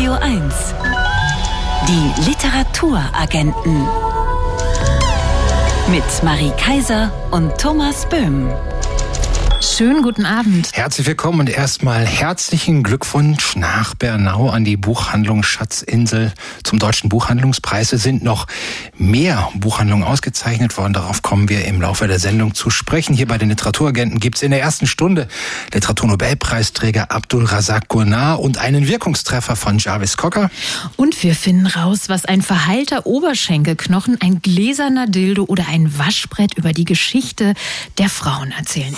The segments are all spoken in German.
Radio 1. Die Literaturagenten. Mit Marie Kaiser und Thomas Böhm. Schönen guten Abend. Herzlich willkommen und erstmal herzlichen Glückwunsch nach Bernau an die Buchhandlung Schatzinsel zum Deutschen Buchhandlungspreis. Es sind noch mehr Buchhandlungen ausgezeichnet worden. Darauf kommen wir im Laufe der Sendung zu sprechen. Hier bei den Literaturagenten gibt es in der ersten Stunde Literaturnobelpreisträger Abdul Razak Gurnar und einen Wirkungstreffer von Jarvis Cocker. Und wir finden raus, was ein verheilter Oberschenkelknochen, ein gläserner Dildo oder ein Waschbrett über die Geschichte der Frauen erzählen.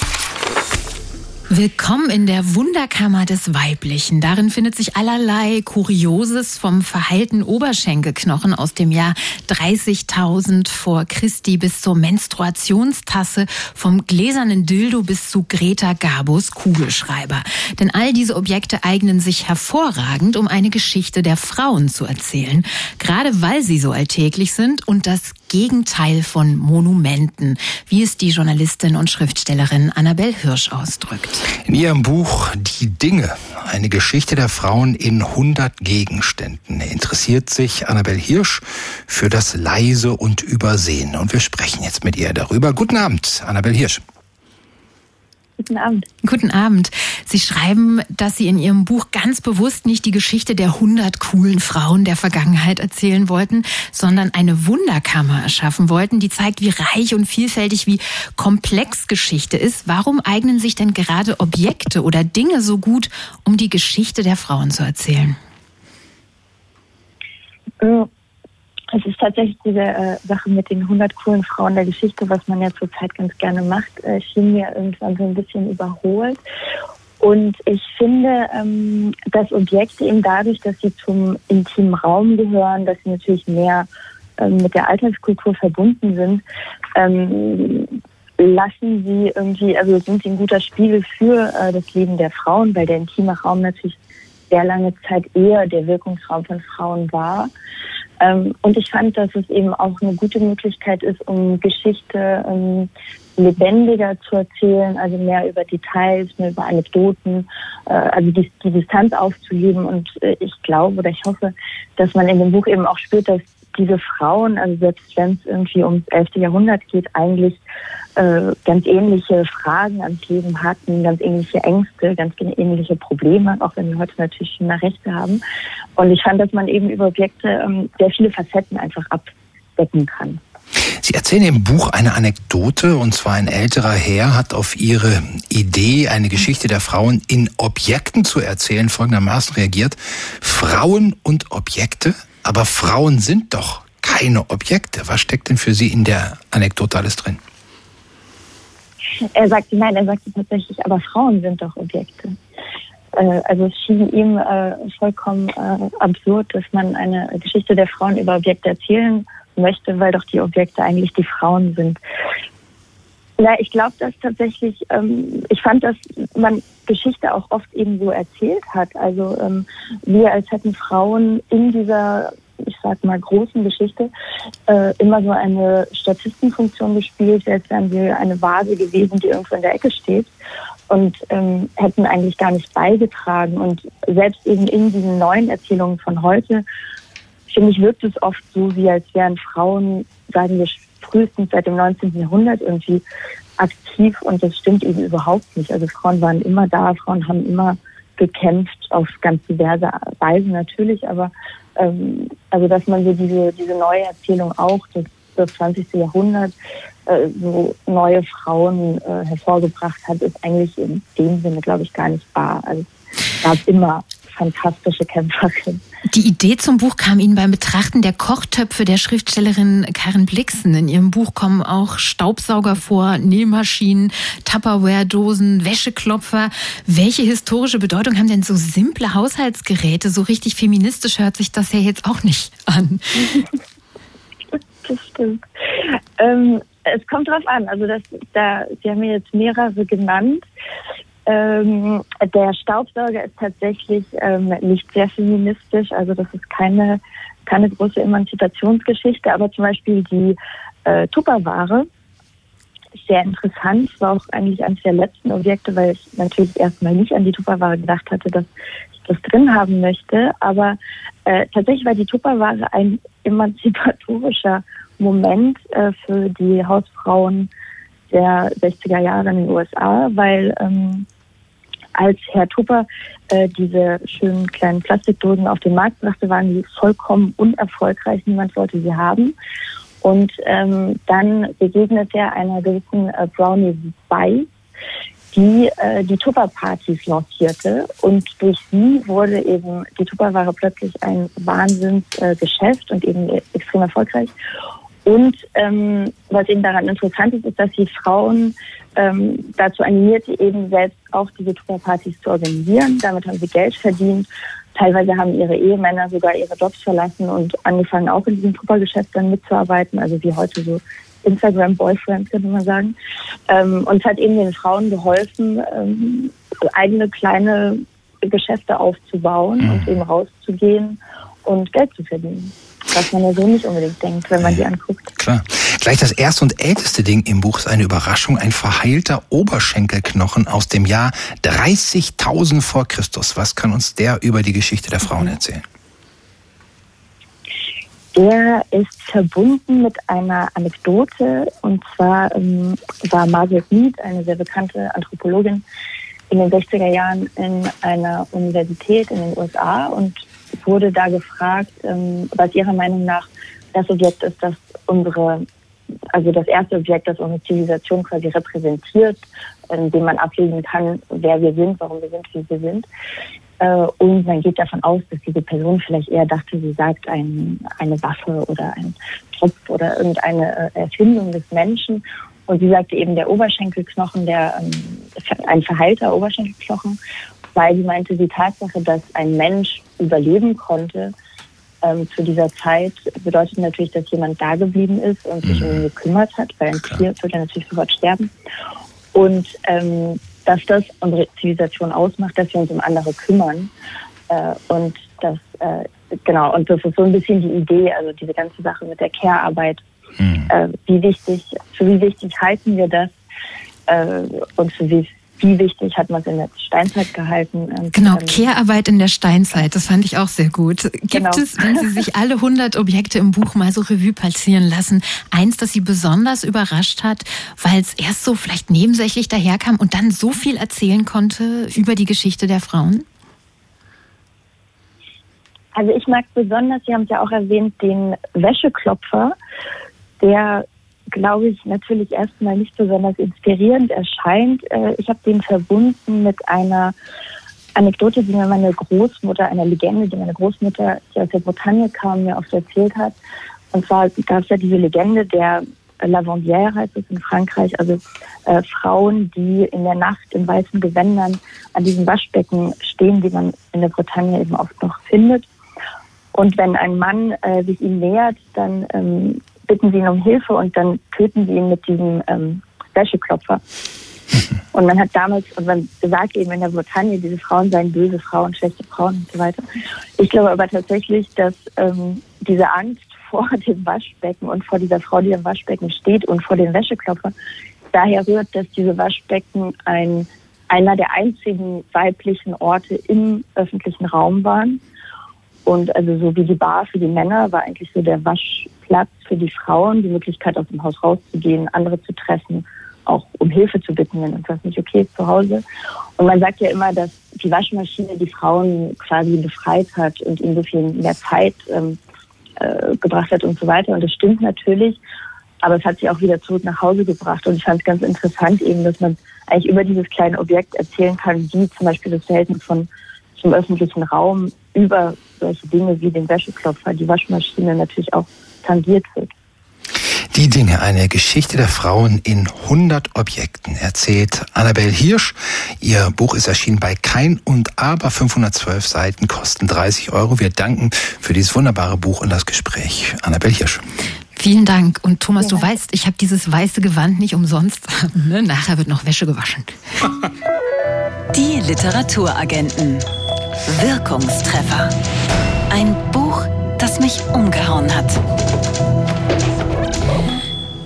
Willkommen in der Wunderkammer des Weiblichen. Darin findet sich allerlei Kurioses vom verheilten Oberschenkelknochen aus dem Jahr 30.000 vor Christi bis zur Menstruationstasse, vom gläsernen Dildo bis zu Greta Gabos Kugelschreiber. Denn all diese Objekte eignen sich hervorragend, um eine Geschichte der Frauen zu erzählen. Gerade weil sie so alltäglich sind und das Gegenteil von Monumenten, wie es die Journalistin und Schriftstellerin Annabel Hirsch ausdrückt. In ihrem Buch Die Dinge, eine Geschichte der Frauen in 100 Gegenständen, interessiert sich Annabel Hirsch für das Leise und Übersehen. Und wir sprechen jetzt mit ihr darüber. Guten Abend, Annabel Hirsch. Guten Abend. Guten Abend. Sie schreiben, dass Sie in Ihrem Buch ganz bewusst nicht die Geschichte der 100 coolen Frauen der Vergangenheit erzählen wollten, sondern eine Wunderkammer erschaffen wollten, die zeigt, wie reich und vielfältig, wie komplex Geschichte ist. Warum eignen sich denn gerade Objekte oder Dinge so gut, um die Geschichte der Frauen zu erzählen? Äh, es ist tatsächlich diese äh, Sache mit den 100 coolen Frauen der Geschichte, was man ja zurzeit ganz gerne macht, äh, schien mir irgendwann so ein bisschen überholt. Und ich finde, ähm, dass Objekte eben dadurch, dass sie zum intimen Raum gehören, dass sie natürlich mehr ähm, mit der Alltagskultur verbunden sind, ähm, lassen sie irgendwie, also sind sie ein guter Spiegel für äh, das Leben der Frauen, weil der intime Raum natürlich sehr lange Zeit eher der Wirkungsraum von Frauen war. Ähm, und ich fand, dass es eben auch eine gute Möglichkeit ist, um Geschichte ähm, lebendiger zu erzählen, also mehr über Details, mehr über Anekdoten, äh, also die, die Distanz aufzuheben. Und äh, ich glaube oder ich hoffe, dass man in dem Buch eben auch spürt, dass diese Frauen, also selbst wenn es irgendwie ums 11. Jahrhundert geht, eigentlich äh, ganz ähnliche Fragen ans Leben hatten, ganz ähnliche Ängste, ganz ähnliche Probleme, auch wenn wir heute natürlich mehr Rechte haben. Und ich fand, dass man eben über Objekte ähm, sehr viele Facetten einfach abdecken kann. Sie erzählen im Buch eine Anekdote, und zwar ein älterer Herr hat auf Ihre Idee, eine Geschichte der Frauen in Objekten zu erzählen, folgendermaßen reagiert. Frauen und Objekte? Aber Frauen sind doch keine Objekte. Was steckt denn für Sie in der Anekdote alles drin? Er sagte, nein, er sagte tatsächlich, aber Frauen sind doch Objekte. Äh, also es schien ihm äh, vollkommen äh, absurd, dass man eine Geschichte der Frauen über Objekte erzählen möchte, weil doch die Objekte eigentlich die Frauen sind. Ja, ich glaube, dass tatsächlich, ähm, ich fand, dass man Geschichte auch oft eben so erzählt hat. Also ähm, wir als hätten Frauen in dieser, ich sag mal, großen Geschichte äh, immer so eine Statistenfunktion gespielt, als wären wir eine Vase gewesen, die irgendwo in der Ecke steht und ähm, hätten eigentlich gar nicht beigetragen. Und selbst eben in diesen neuen Erzählungen von heute, finde ich, wirkt es oft so, wie als wären Frauen, sagen wir, frühestens seit dem 19. Jahrhundert irgendwie aktiv und das stimmt eben überhaupt nicht. Also Frauen waren immer da, Frauen haben immer gekämpft auf ganz diverse Weise natürlich, aber ähm, also dass man so diese, diese neue Erzählung auch, das, das 20. Jahrhundert, äh, so neue Frauen äh, hervorgebracht hat, ist eigentlich in dem Sinne, glaube ich, gar nicht wahr. Also es gab immer fantastische Kämpferin. Die Idee zum Buch kam Ihnen beim Betrachten der Kochtöpfe der Schriftstellerin Karen Blixen. In ihrem Buch kommen auch Staubsauger vor, Nähmaschinen, Tupperware-Dosen, Wäscheklopfer. Welche historische Bedeutung haben denn so simple Haushaltsgeräte? So richtig feministisch hört sich das ja jetzt auch nicht an. Das stimmt. Ähm, es kommt drauf an. Also das, da, Sie haben mir jetzt mehrere genannt. Ähm, der Staubsauger ist tatsächlich ähm, nicht sehr feministisch, also das ist keine, keine große Emanzipationsgeschichte, aber zum Beispiel die äh, Tupperware sehr interessant. Es war auch eigentlich eines der letzten Objekte, weil ich natürlich erstmal nicht an die Tupperware gedacht hatte, dass ich das drin haben möchte. Aber äh, tatsächlich war die Tupperware ein emanzipatorischer Moment äh, für die Hausfrauen der 60er Jahre in den USA, weil ähm, als Herr Tupper äh, diese schönen kleinen Plastikdosen auf den Markt brachte, waren die vollkommen unerfolgreich. Niemand wollte sie haben. Und ähm, dann begegnet er einer gewissen äh, Brownie Weiss, die äh, die Tupper-Partys lancierte. Und durch sie wurde eben die Tupperware plötzlich ein Wahnsinnsgeschäft äh, und eben extrem erfolgreich. Und ähm, was eben daran interessant ist, ist, dass sie Frauen ähm, dazu animierte, eben selbst auch diese Tupperpartys zu organisieren. Damit haben sie Geld verdient. Teilweise haben ihre Ehemänner sogar ihre Jobs verlassen und angefangen, auch in diesem Tuppergeschäft dann mitzuarbeiten. Also wie heute so Instagram-Boyfriends, könnte man sagen. Ähm, und es hat eben den Frauen geholfen, ähm, eigene kleine Geschäfte aufzubauen mhm. und eben rauszugehen und Geld zu verdienen was man ja so nicht unbedingt denkt, wenn man die anguckt. Klar. Gleich das erste und älteste Ding im Buch ist eine Überraschung, ein verheilter Oberschenkelknochen aus dem Jahr 30.000 vor Christus. Was kann uns der über die Geschichte der Frauen mhm. erzählen? Der ist verbunden mit einer Anekdote und zwar ähm, war Margaret Mead, eine sehr bekannte Anthropologin, in den 60er Jahren in einer Universität in den USA und wurde da gefragt, ähm, was ihrer Meinung nach das Objekt ist, das unsere, also das erste Objekt, das unsere Zivilisation quasi repräsentiert, in dem man ablesen kann, wer wir sind, warum wir sind, wie wir sind. Äh, und man geht davon aus, dass diese Person vielleicht eher dachte, sie sagt ein, eine Waffe oder ein Tropf oder irgendeine äh, Erfindung des Menschen. Und sie sagte eben der Oberschenkelknochen, der ähm, ein verheilter Oberschenkelknochen weil sie meinte, die Tatsache, dass ein Mensch überleben konnte ähm, zu dieser Zeit, bedeutet natürlich, dass jemand da geblieben ist und sich mhm. um ihn gekümmert hat, weil ein Tier würde natürlich sofort sterben. Und ähm, dass das unsere Zivilisation ausmacht, dass wir uns um andere kümmern. Äh, und das, äh, genau, und das ist so ein bisschen die Idee, also diese ganze Sache mit der Care-Arbeit. Mhm. Äh, wie wichtig, für wie wichtig halten wir das? Äh, und für wie wie wichtig hat man es in der Steinzeit gehalten. Ähm, genau, Kehrarbeit in der Steinzeit, das fand ich auch sehr gut. Gibt genau. es, wenn Sie sich alle 100 Objekte im Buch mal so Revue passieren lassen, eins, das Sie besonders überrascht hat, weil es erst so vielleicht nebensächlich daherkam und dann so viel erzählen konnte über die Geschichte der Frauen? Also ich mag besonders, Sie haben es ja auch erwähnt, den Wäscheklopfer, der glaube ich, natürlich erstmal nicht besonders inspirierend erscheint. Äh, ich habe den verbunden mit einer Anekdote, die mir meine Großmutter, einer Legende, die meine Großmutter, die aus der Bretagne kam, mir oft erzählt hat. Und zwar gab es ja diese Legende der Lavandière, heißt es in Frankreich, also äh, Frauen, die in der Nacht in weißen Gewändern an diesen Waschbecken stehen, die man in der Bretagne eben oft noch findet. Und wenn ein Mann äh, sich ihm nähert, dann ähm, bitten sie ihn um Hilfe und dann töten sie ihn mit diesem ähm, Wäscheklopfer. Und man hat damals, und man sagt eben in der Bretagne, diese Frauen seien böse Frauen, schlechte Frauen und so weiter. Ich glaube aber tatsächlich, dass ähm, diese Angst vor dem Waschbecken und vor dieser Frau, die im Waschbecken steht und vor dem Wäscheklopfer, daher rührt, dass diese Waschbecken ein, einer der einzigen weiblichen Orte im öffentlichen Raum waren. Und also so wie die Bar für die Männer war eigentlich so der Wasch, Platz für die Frauen, die Möglichkeit aus dem Haus rauszugehen, andere zu treffen, auch um Hilfe zu bitten, wenn etwas nicht okay ist zu Hause. Und man sagt ja immer, dass die Waschmaschine die Frauen quasi befreit hat und ihnen so viel mehr Zeit ähm, äh, gebracht hat und so weiter. Und das stimmt natürlich, aber es hat sie auch wieder zurück nach Hause gebracht. Und ich fand es ganz interessant eben, dass man eigentlich über dieses kleine Objekt erzählen kann, wie zum Beispiel das Verhältnis von zum öffentlichen Raum über solche Dinge wie den Wäscheklopfer, die Waschmaschine natürlich auch tangiert wird. Die Dinge, eine Geschichte der Frauen in 100 Objekten, erzählt Annabel Hirsch. Ihr Buch ist erschienen bei Kein und Aber, 512 Seiten, kosten 30 Euro. Wir danken für dieses wunderbare Buch und das Gespräch. Annabel Hirsch. Vielen Dank. Und Thomas, ja. du weißt, ich habe dieses weiße Gewand nicht umsonst. Ne? Nachher wird noch Wäsche gewaschen. Die Literaturagenten. Wirkungstreffer. Ein Buch, das mich umgehauen hat.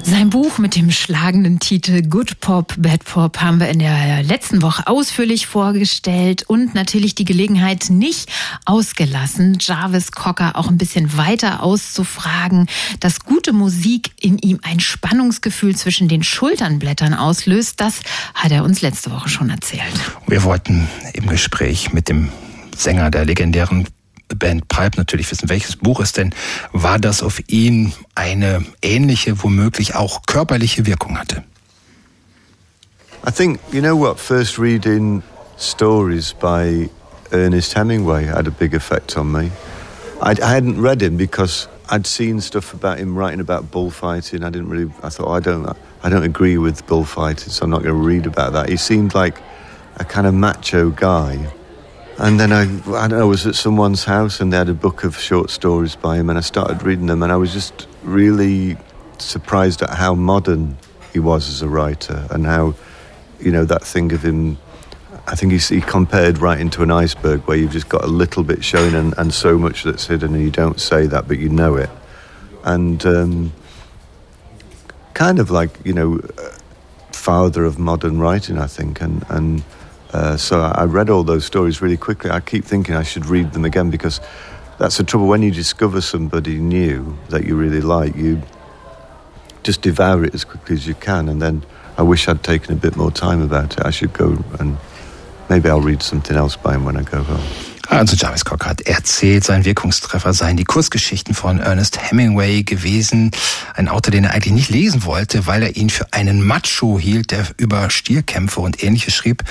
Sein Buch mit dem schlagenden Titel Good Pop, Bad Pop haben wir in der letzten Woche ausführlich vorgestellt und natürlich die Gelegenheit nicht ausgelassen, Jarvis Cocker auch ein bisschen weiter auszufragen, dass gute Musik in ihm ein Spannungsgefühl zwischen den Schulternblättern auslöst. Das hat er uns letzte Woche schon erzählt. Wir wollten im Gespräch mit dem Sänger der legendären Band Pipe natürlich wissen, welches Buch es denn war, das auf ihn eine ähnliche, womöglich auch körperliche Wirkung hatte. I think, you know what, first reading stories by Ernest Hemingway had a big effect on me. I, I hadn't read him because I'd seen stuff about him writing about bullfighting. I didn't really, I thought, oh, I don't, I don't agree with bullfighting, so I'm not going to read about that. He seemed like a kind of macho guy. And then I, I, know, was at someone's house and they had a book of short stories by him, and I started reading them, and I was just really surprised at how modern he was as a writer and how, you know, that thing of him. I think he, he compared writing to an iceberg where you've just got a little bit shown and, and so much that's hidden, and you don't say that, but you know it. And um, kind of like, you know, father of modern writing, I think, and, and uh, so I read all those stories really quickly. I keep thinking I should read them again because that's the trouble. When you discover somebody new that you really like, you just devour it as quickly as you can. And then I wish I'd taken a bit more time about it. I should go and maybe I'll read something else by him when I go home. Also Jarvis Cocker hat erzählt, sein Wirkungstreffer seien die Kurzgeschichten von Ernest Hemingway gewesen. Ein Autor, den er eigentlich nicht lesen wollte, weil er ihn für einen Macho hielt, der über Stierkämpfe und ähnliches schrieb.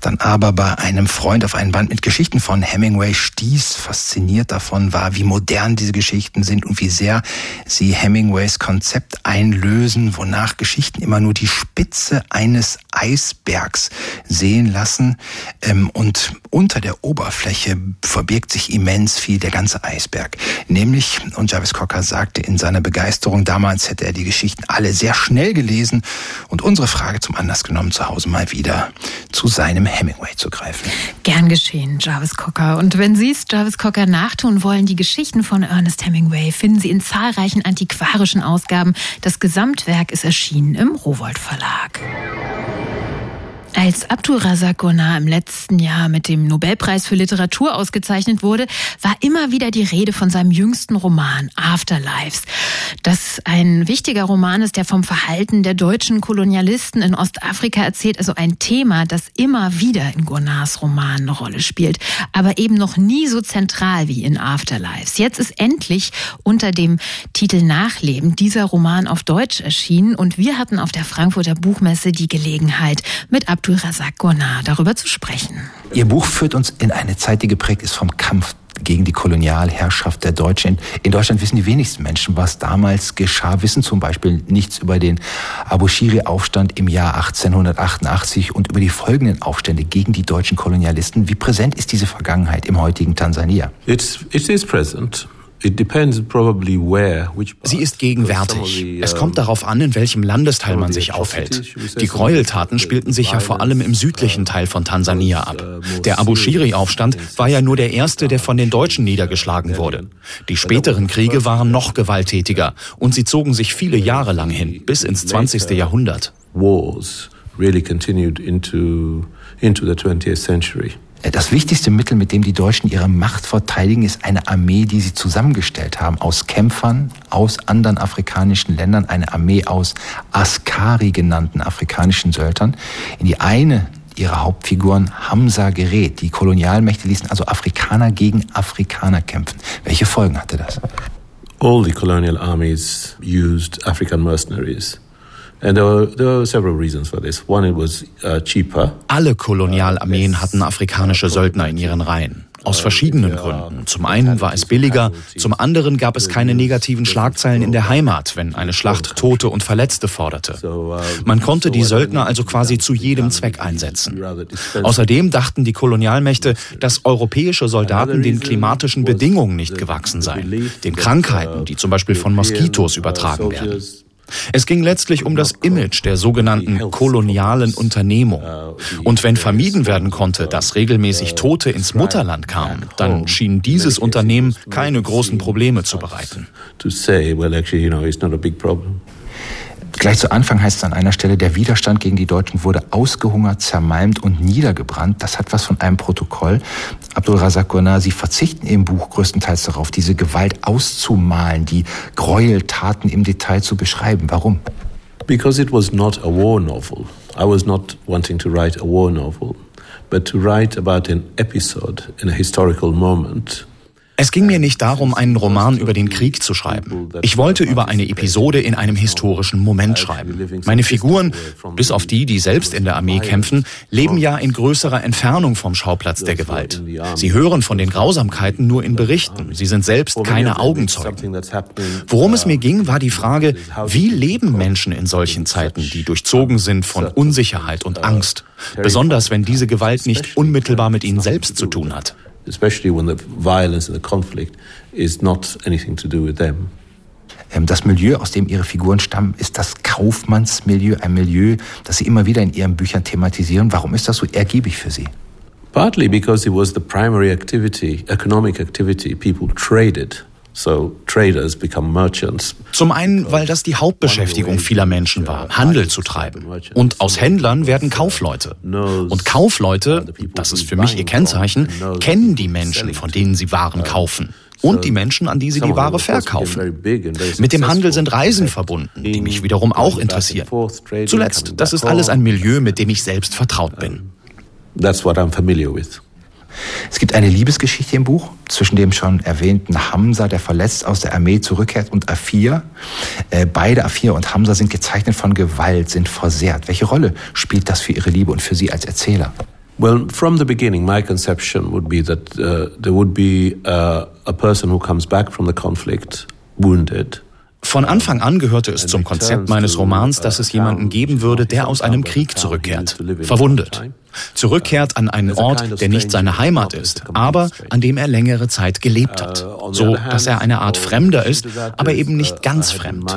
Dann aber bei einem Freund auf einen Band mit Geschichten von Hemingway stieß, fasziniert davon war, wie modern diese Geschichten sind und wie sehr sie Hemingways Konzept einlösen, wonach Geschichten immer nur die Spitze eines Eisbergs sehen lassen ähm, und unter der Oberfläche verbirgt sich immens viel, der ganze Eisberg. Nämlich, und Jarvis Cocker sagte in seiner Begeisterung, damals hätte er die Geschichten alle sehr schnell gelesen und unsere Frage zum Anlass genommen, zu Hause mal wieder zu seinem Hemingway zu greifen. Gern geschehen, Jarvis Cocker. Und wenn Sie es Jarvis Cocker nachtun wollen, die Geschichten von Ernest Hemingway finden Sie in zahlreichen antiquarischen Ausgaben. Das Gesamtwerk ist erschienen im Rowold Verlag. Als Abdul Razak im letzten Jahr mit dem Nobelpreis für Literatur ausgezeichnet wurde, war immer wieder die Rede von seinem jüngsten Roman Afterlives. Das ein wichtiger Roman ist, der vom Verhalten der deutschen Kolonialisten in Ostafrika erzählt, also ein Thema, das immer wieder in Gurnahs Roman eine Rolle spielt, aber eben noch nie so zentral wie in Afterlives. Jetzt ist endlich unter dem Titel Nachleben dieser Roman auf Deutsch erschienen und wir hatten auf der Frankfurter Buchmesse die Gelegenheit, mit Abdulrazak Gurnah darüber zu sprechen. Ihr Buch führt uns in eine Zeit, die geprägt ist vom Kampf gegen die Kolonialherrschaft der Deutschen. In Deutschland wissen die wenigsten Menschen, was damals geschah, wissen zum Beispiel nichts über den Abushiri-Aufstand im Jahr 1888 und über die folgenden Aufstände gegen die deutschen Kolonialisten. Wie präsent ist diese Vergangenheit im heutigen Tansania? It's, it is present. Sie ist gegenwärtig. Es kommt darauf an, in welchem Landesteil man sich aufhält. Die Gräueltaten spielten sich ja vor allem im südlichen Teil von Tansania ab. Der Abushiri-Aufstand war ja nur der erste, der von den Deutschen niedergeschlagen wurde. Die späteren Kriege waren noch gewalttätiger und sie zogen sich viele Jahre lang hin, bis ins 20. Jahrhundert. Wars really continued into, into the 20th century. Das wichtigste Mittel, mit dem die Deutschen ihre Macht verteidigen, ist eine Armee, die sie zusammengestellt haben aus Kämpfern aus anderen afrikanischen Ländern, eine Armee aus Askari genannten afrikanischen Söldern. In die eine ihrer Hauptfiguren Hamza gerät. Die Kolonialmächte ließen also Afrikaner gegen Afrikaner kämpfen. Welche Folgen hatte das? All the colonial armies used African mercenaries. Uh, Alle Kolonialarmeen hatten afrikanische Söldner in ihren Reihen. Aus verschiedenen Gründen. Zum einen war es billiger, zum anderen gab es keine negativen Schlagzeilen in der Heimat, wenn eine Schlacht Tote und Verletzte forderte. Man konnte die Söldner also quasi zu jedem Zweck einsetzen. Außerdem dachten die Kolonialmächte, dass europäische Soldaten den klimatischen Bedingungen nicht gewachsen seien, den Krankheiten, die zum Beispiel von Moskitos übertragen werden. Es ging letztlich um das Image der sogenannten kolonialen Unternehmung. Und wenn vermieden werden konnte, dass regelmäßig Tote ins Mutterland kamen, dann schien dieses Unternehmen keine großen Probleme zu bereiten. Gleich zu Anfang heißt es an einer Stelle, der Widerstand gegen die Deutschen wurde ausgehungert, zermalmt und niedergebrannt. Das hat was von einem Protokoll. Abdul Razak Gurnar, Sie verzichten im Buch größtenteils darauf, diese Gewalt auszumalen, die Gräueltaten im Detail zu beschreiben. Warum? Because it was not a war novel. I was not wanting to write a war novel, but to write about an episode in a historical moment es ging mir nicht darum, einen Roman über den Krieg zu schreiben. Ich wollte über eine Episode in einem historischen Moment schreiben. Meine Figuren, bis auf die, die selbst in der Armee kämpfen, leben ja in größerer Entfernung vom Schauplatz der Gewalt. Sie hören von den Grausamkeiten nur in Berichten. Sie sind selbst keine Augenzeugen. Worum es mir ging, war die Frage, wie leben Menschen in solchen Zeiten, die durchzogen sind von Unsicherheit und Angst, besonders wenn diese Gewalt nicht unmittelbar mit ihnen selbst zu tun hat especially when the violence and the conflict is not anything to do with them. Ähm, das Milieu, aus dem Ihre Figuren stammen, ist das Kaufmannsmilieu, ein Milieu, das Sie immer wieder in Ihren Büchern thematisieren. Warum ist das so ergiebig für Sie? Partly because it was the primary activity, economic activity. People traded So traders become merchants. Zum einen, weil das die Hauptbeschäftigung vieler Menschen war, Handel zu treiben. Und aus Händlern werden Kaufleute. Und Kaufleute, das ist für mich ihr Kennzeichen, kennen die Menschen, von denen sie Waren kaufen. Und die Menschen, an die sie die Ware verkaufen. Mit dem Handel sind Reisen verbunden, die mich wiederum auch interessieren. Zuletzt, das ist alles ein Milieu, mit dem ich selbst vertraut bin. That's what I'm familiar with. Es gibt eine Liebesgeschichte im Buch zwischen dem schon erwähnten Hamza, der verletzt aus der Armee zurückkehrt, und Afir. Äh, beide, Afir und Hamza, sind gezeichnet von Gewalt, sind versehrt. Welche Rolle spielt das für Ihre Liebe und für Sie als Erzähler? Well, from the beginning, my conception would be that uh, there would be uh, a person who comes back from the conflict wounded. Von Anfang an gehörte es zum Konzept meines Romans, dass es jemanden geben würde, der aus einem Krieg zurückkehrt, verwundet zurückkehrt an einen Ort, der nicht seine Heimat ist, aber an dem er längere Zeit gelebt hat, so dass er eine Art Fremder ist, aber eben nicht ganz fremd.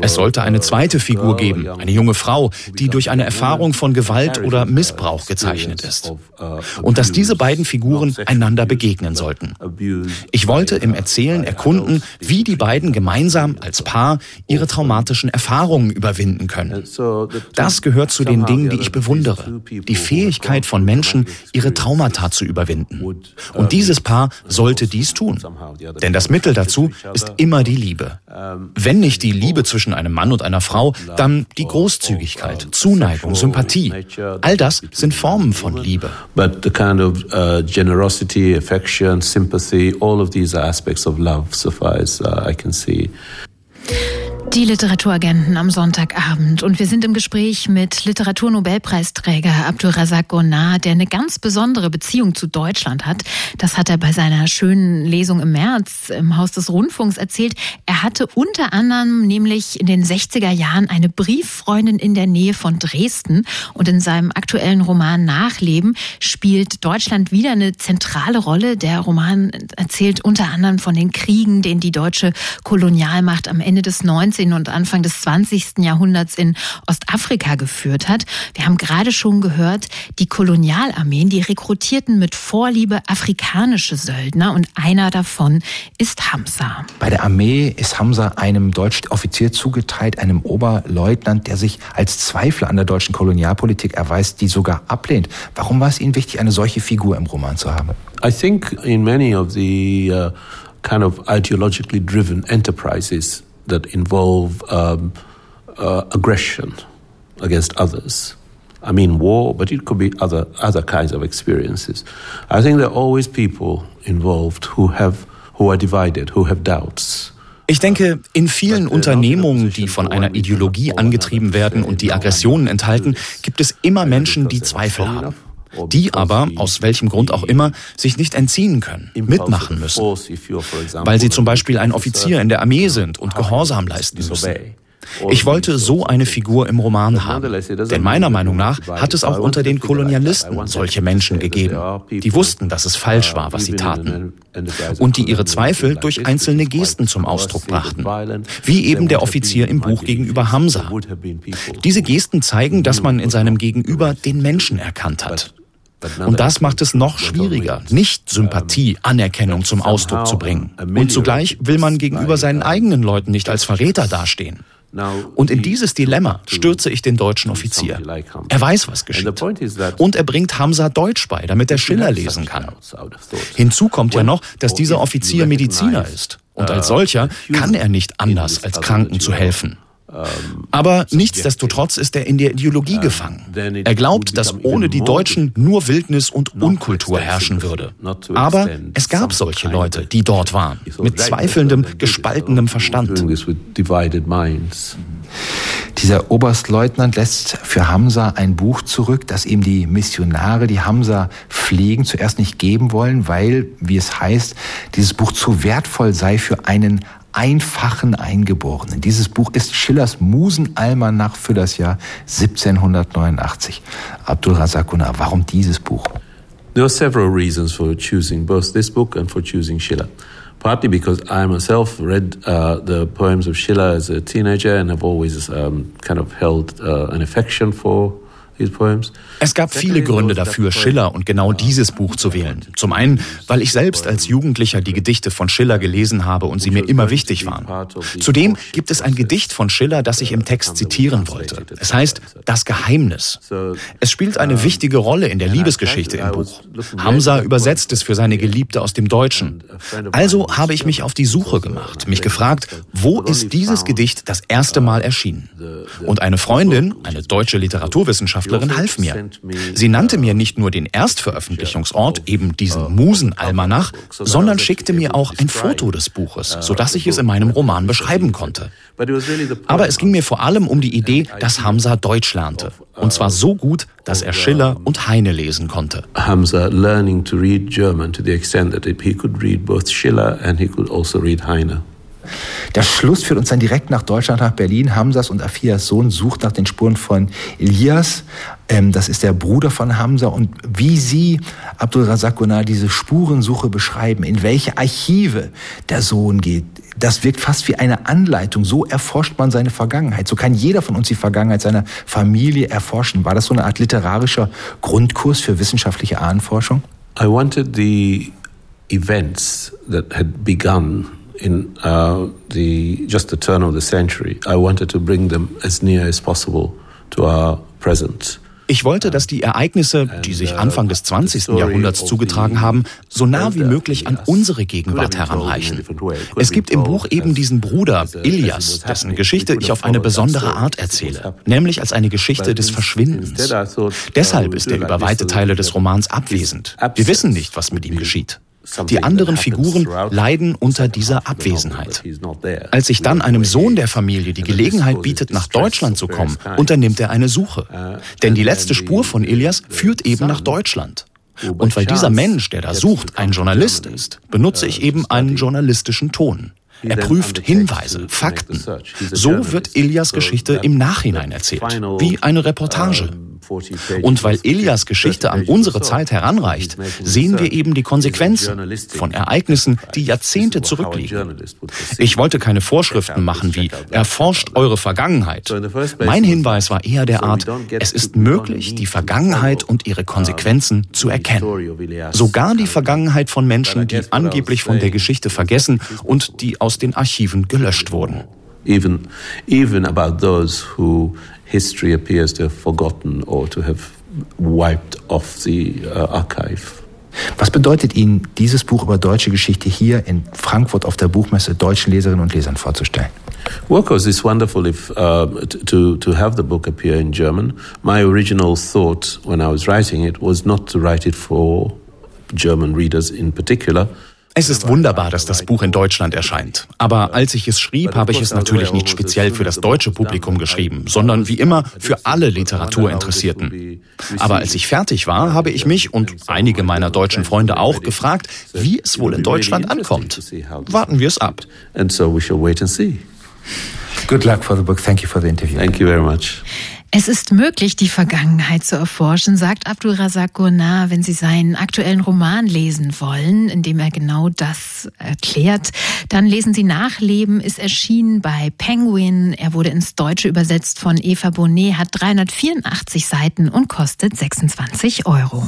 Es sollte eine zweite Figur geben, eine junge Frau, die durch eine Erfahrung von Gewalt oder Missbrauch gezeichnet ist. Und dass diese beiden Figuren einander begegnen sollten. Ich wollte im Erzählen erkunden, wie die beiden gemeinsam als Paar ihre traumatischen Erfahrungen überwinden können. Das gehört zu den Dingen, die ich bewundere. Die Fähigkeit von Menschen, ihre Traumata zu überwinden. Und dieses Paar sollte dies tun. Denn das Mittel dazu ist immer die Liebe. Wenn nicht die Liebe zwischen einem Mann und einer Frau, dann die Großzügigkeit, Zuneigung, Sympathie. All das sind Formen von Liebe. But the kind of uh, generosity, affection, sympathy, all of these aspects of love, as uh, I can see. Die Literaturagenten am Sonntagabend und wir sind im Gespräch mit Literaturnobelpreisträger Abdulrazak Gonar, der eine ganz besondere Beziehung zu Deutschland hat. Das hat er bei seiner schönen Lesung im März im Haus des Rundfunks erzählt. Er hatte unter anderem nämlich in den 60er Jahren eine Brieffreundin in der Nähe von Dresden und in seinem aktuellen Roman Nachleben spielt Deutschland wieder eine zentrale Rolle. Der Roman erzählt unter anderem von den Kriegen, den die deutsche Kolonialmacht am Ende des 19 19. und Anfang des 20. Jahrhunderts in Ostafrika geführt hat. Wir haben gerade schon gehört, die Kolonialarmeen, die rekrutierten mit Vorliebe afrikanische Söldner und einer davon ist Hamza. Bei der Armee ist Hamza einem deutschen Offizier zugeteilt, einem Oberleutnant, der sich als Zweifler an der deutschen Kolonialpolitik erweist, die sogar ablehnt. Warum war es Ihnen wichtig, eine solche Figur im Roman zu haben? I think in many of the uh, kind of ideologically driven enterprises that involve um, uh, aggression against others. I mean war, but it could be other other kinds of experiences. I think there are always people involved who have who are divided, who have doubts. Ich denke, in vielen Unternehmungen, die von einer Ideologie angetrieben werden und die Aggressionen enthalten, gibt es immer Menschen, die Zweifel haben die aber, aus welchem Grund auch immer, sich nicht entziehen können, mitmachen müssen, weil sie zum Beispiel ein Offizier in der Armee sind und Gehorsam leisten müssen. Ich wollte so eine Figur im Roman haben, denn meiner Meinung nach hat es auch unter den Kolonialisten solche Menschen gegeben, die wussten, dass es falsch war, was sie taten, und die ihre Zweifel durch einzelne Gesten zum Ausdruck brachten, wie eben der Offizier im Buch gegenüber Hamza. Diese Gesten zeigen, dass man in seinem Gegenüber den Menschen erkannt hat. Und das macht es noch schwieriger, nicht Sympathie, Anerkennung zum Ausdruck zu bringen. Und zugleich will man gegenüber seinen eigenen Leuten nicht als Verräter dastehen. Und in dieses Dilemma stürze ich den deutschen Offizier. Er weiß, was geschieht. Und er bringt Hamza Deutsch bei, damit er Schiller lesen kann. Hinzu kommt ja noch, dass dieser Offizier Mediziner ist. Und als solcher kann er nicht anders, als Kranken zu helfen. Aber nichtsdestotrotz ist er in der Ideologie gefangen. Er glaubt, dass ohne die Deutschen nur Wildnis und Unkultur herrschen würde. Aber es gab solche Leute, die dort waren, mit zweifelndem, gespaltenem Verstand. Dieser Oberstleutnant lässt für Hamza ein Buch zurück, das ihm die Missionare, die Hamza pflegen, zuerst nicht geben wollen, weil, wie es heißt, dieses Buch zu wertvoll sei für einen einfachen Eingeborenen. Dieses Buch ist Schillers Musenalmanach für das Jahr 1789. Abdul Razak warum dieses Buch? There are several reasons for choosing both this book and for choosing Schiller. Partly because I myself read uh, the poems of Schiller as a teenager and have always um, kind of held uh, an affection for Es gab viele Gründe dafür, Schiller und genau dieses Buch zu wählen. Zum einen, weil ich selbst als Jugendlicher die Gedichte von Schiller gelesen habe und sie mir immer wichtig waren. Zudem gibt es ein Gedicht von Schiller, das ich im Text zitieren wollte. Es heißt Das Geheimnis. Es spielt eine wichtige Rolle in der Liebesgeschichte im Buch. Hamza übersetzt es für seine Geliebte aus dem Deutschen. Also habe ich mich auf die Suche gemacht, mich gefragt, wo ist dieses Gedicht das erste Mal erschienen? Und eine Freundin, eine deutsche Literaturwissenschaftlerin, Wissenschaftlerin half mir. Sie nannte mir nicht nur den Erstveröffentlichungsort, eben diesen Musenalmanach, sondern schickte mir auch ein Foto des Buches, sodass ich es in meinem Roman beschreiben konnte. Aber es ging mir vor allem um die Idee, dass Hamza Deutsch lernte. Und zwar so gut, dass er Schiller und Heine lesen konnte. Hamza learning to read German to the extent that he could read both Schiller and he could also read Heine. Der Schluss führt uns dann direkt nach Deutschland, nach Berlin. Hamzas und Afias Sohn sucht nach den Spuren von Elias. Ähm, das ist der Bruder von Hamza. Und wie Sie, Abdul Razak diese Spurensuche beschreiben, in welche Archive der Sohn geht, das wirkt fast wie eine Anleitung. So erforscht man seine Vergangenheit. So kann jeder von uns die Vergangenheit seiner Familie erforschen. War das so eine Art literarischer Grundkurs für wissenschaftliche Ahnenforschung? I wanted the events that had begun in uh, the just the turn of the century. I wanted to bring them as near as possible to our present. Ich wollte, dass die Ereignisse, die sich uh, Anfang des 20. Jahrhunderts zugetragen haben, so nah wie möglich an unsere Gegenwart heranreichen. Es gibt im Buch eben diesen Bruder, Ilias, dessen Geschichte ich auf eine besondere Art erzähle, nämlich als eine Geschichte des Verschwindens. Deshalb ist er über weite Teile des Romans abwesend. Wir wissen nicht, was mit ihm geschieht. Die anderen Figuren leiden unter dieser Abwesenheit. Als sich dann einem Sohn der Familie die Gelegenheit bietet, nach Deutschland zu kommen, unternimmt er eine Suche. Denn die letzte Spur von Ilias führt eben nach Deutschland. Und weil dieser Mensch, der da sucht, ein Journalist ist, benutze ich eben einen journalistischen Ton. Er prüft Hinweise, Fakten. So wird Ilias Geschichte im Nachhinein erzählt, wie eine Reportage. Und weil Elias Geschichte an unsere Zeit heranreicht, sehen wir eben die Konsequenzen von Ereignissen, die Jahrzehnte zurückliegen. Ich wollte keine Vorschriften machen wie erforscht eure Vergangenheit. Mein Hinweis war eher der Art, es ist möglich, die Vergangenheit und ihre Konsequenzen zu erkennen. Sogar die Vergangenheit von Menschen, die angeblich von der Geschichte vergessen und die aus den Archiven gelöscht wurden. Even, even about those who history appears to have forgotten or to have wiped off the uh, archive. Was bedeutet Ihnen dieses Buch über deutsche Geschichte hier in Frankfurt auf der Buchmesse deutschen Leserinnen und Lesern vorzustellen? Well, of course, it's wonderful if uh, to to have the book appear in German. My original thought when I was writing it was not to write it for German readers in particular, es ist wunderbar, dass das Buch in Deutschland erscheint. Aber als ich es schrieb, habe ich es natürlich nicht speziell für das deutsche Publikum geschrieben, sondern wie immer für alle Literaturinteressierten. Aber als ich fertig war, habe ich mich und einige meiner deutschen Freunde auch gefragt, wie es wohl in Deutschland ankommt. Warten wir es ab. Good luck for the book. Thank you for the interview. Thank you very much. Es ist möglich, die Vergangenheit zu erforschen, sagt Abdul Razak Gurnar, wenn Sie seinen aktuellen Roman lesen wollen, in dem er genau das erklärt. Dann lesen Sie Nachleben, ist erschienen bei Penguin. Er wurde ins Deutsche übersetzt von Eva Bonnet, hat 384 Seiten und kostet 26 Euro.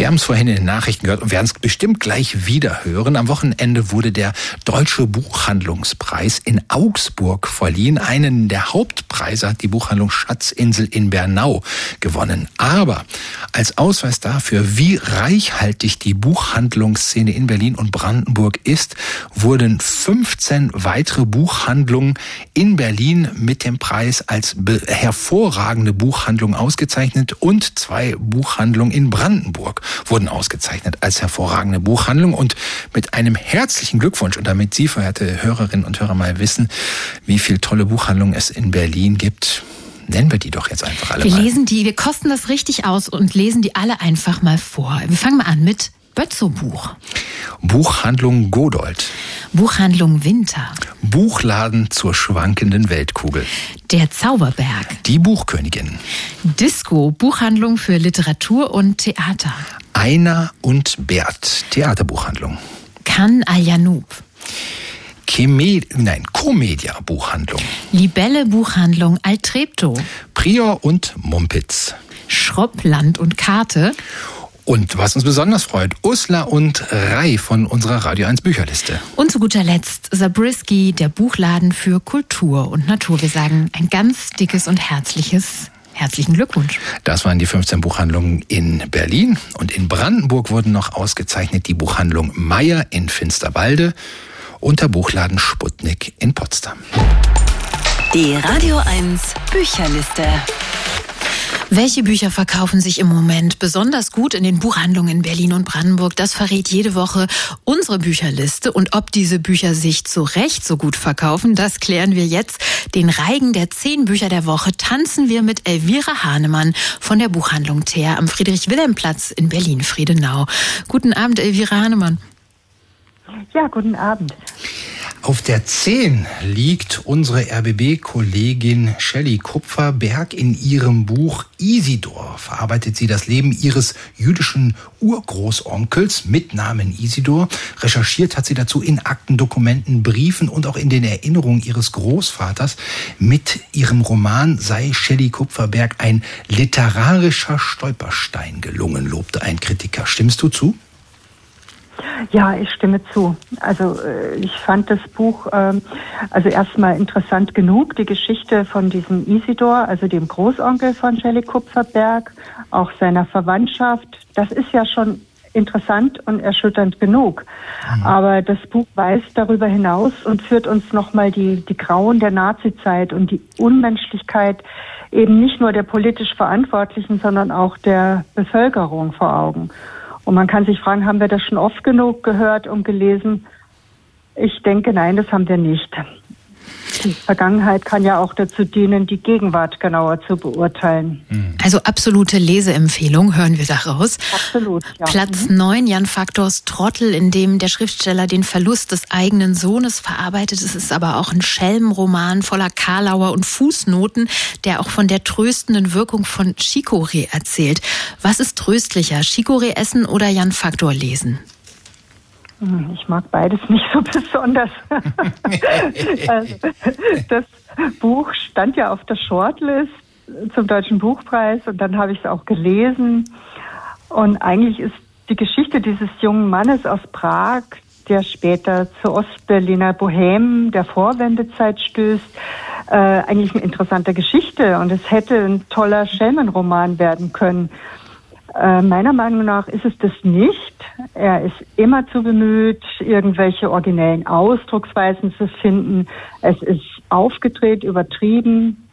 Wir haben es vorhin in den Nachrichten gehört und werden es bestimmt gleich wieder hören. Am Wochenende wurde der Deutsche Buchhandlungspreis in Augsburg verliehen. Einen der Hauptpreise hat die Buchhandlung Schatzinsel in Bernau gewonnen. Aber als Ausweis dafür, wie reichhaltig die Buchhandlungsszene in Berlin und Brandenburg ist, wurden 15 weitere Buchhandlungen in Berlin mit dem Preis als hervorragende Buchhandlung ausgezeichnet und zwei Buchhandlungen in Brandenburg wurden ausgezeichnet als hervorragende Buchhandlung und mit einem herzlichen Glückwunsch und damit Sie, verehrte Hörerinnen und Hörer, mal wissen, wie viele tolle Buchhandlungen es in Berlin gibt. Nennen wir die doch jetzt einfach alle wir mal. Wir lesen die, wir kosten das richtig aus und lesen die alle einfach mal vor. Wir fangen mal an mit Bötzow-Buch. Buchhandlung Godold. Buchhandlung Winter. Buchladen zur schwankenden Weltkugel. Der Zauberberg. Die Buchkönigin. Disco, Buchhandlung für Literatur und Theater. Einer und Bert, Theaterbuchhandlung. Kan Ayanub. Cheme nein, Comedia Buchhandlung. Libelle Buchhandlung Altrepto. Prior und Mumpitz. Schroppland und Karte. Und was uns besonders freut, Usla und Rai von unserer Radio 1 Bücherliste. Und zu guter Letzt Zabriskie, der Buchladen für Kultur und Natur. Wir sagen ein ganz dickes und herzliches Herzlichen Glückwunsch. Das waren die 15 Buchhandlungen in Berlin. Und in Brandenburg wurden noch ausgezeichnet die Buchhandlung Meier in Finsterwalde und der Buchladen Sputnik in Potsdam. Die Radio 1 Bücherliste. Welche Bücher verkaufen sich im Moment besonders gut in den Buchhandlungen in Berlin und Brandenburg? Das verrät jede Woche unsere Bücherliste. Und ob diese Bücher sich zu Recht so gut verkaufen, das klären wir jetzt. Den Reigen der zehn Bücher der Woche tanzen wir mit Elvira Hahnemann von der Buchhandlung Teer am Friedrich-Wilhelm-Platz in Berlin-Friedenau. Guten Abend, Elvira Hahnemann. Ja, guten Abend. Auf der 10 liegt unsere RBB-Kollegin Shelley Kupferberg in ihrem Buch Isidor. Verarbeitet sie das Leben ihres jüdischen Urgroßonkels mit Namen Isidor. Recherchiert hat sie dazu in Akten, Dokumenten, Briefen und auch in den Erinnerungen ihres Großvaters. Mit ihrem Roman sei Shelley Kupferberg ein literarischer Stolperstein gelungen, lobte ein Kritiker. Stimmst du zu? Ja, ich stimme zu. Also äh, ich fand das Buch ähm, also erstmal interessant genug, die Geschichte von diesem Isidor, also dem Großonkel von Shelley Kupferberg, auch seiner Verwandtschaft. Das ist ja schon interessant und erschütternd genug. Mhm. Aber das Buch weist darüber hinaus und führt uns nochmal die, die Grauen der Nazizeit und die Unmenschlichkeit eben nicht nur der politisch Verantwortlichen, sondern auch der Bevölkerung vor Augen. Und man kann sich fragen, haben wir das schon oft genug gehört und gelesen? Ich denke, nein, das haben wir nicht. Die Vergangenheit kann ja auch dazu dienen, die Gegenwart genauer zu beurteilen. Hm. Also absolute Leseempfehlung, hören wir daraus. Absolut, ja. Platz mhm. 9, Jan Faktors Trottel, in dem der Schriftsteller den Verlust des eigenen Sohnes verarbeitet. Es ist aber auch ein Schelmenroman voller Karlauer und Fußnoten, der auch von der tröstenden Wirkung von Chicorée erzählt. Was ist tröstlicher, Chicorée essen oder Jan Faktor lesen? Hm, ich mag beides nicht so besonders. also, das Buch stand ja auf der Shortlist zum Deutschen Buchpreis und dann habe ich es auch gelesen. Und eigentlich ist die Geschichte dieses jungen Mannes aus Prag, der später zur Ostberliner Bohème der Vorwendezeit stößt, äh, eigentlich eine interessante Geschichte und es hätte ein toller Schelmenroman werden können. Äh, meiner Meinung nach ist es das nicht. Er ist immer zu bemüht, irgendwelche originellen Ausdrucksweisen zu finden. Es ist aufgedreht, übertrieben,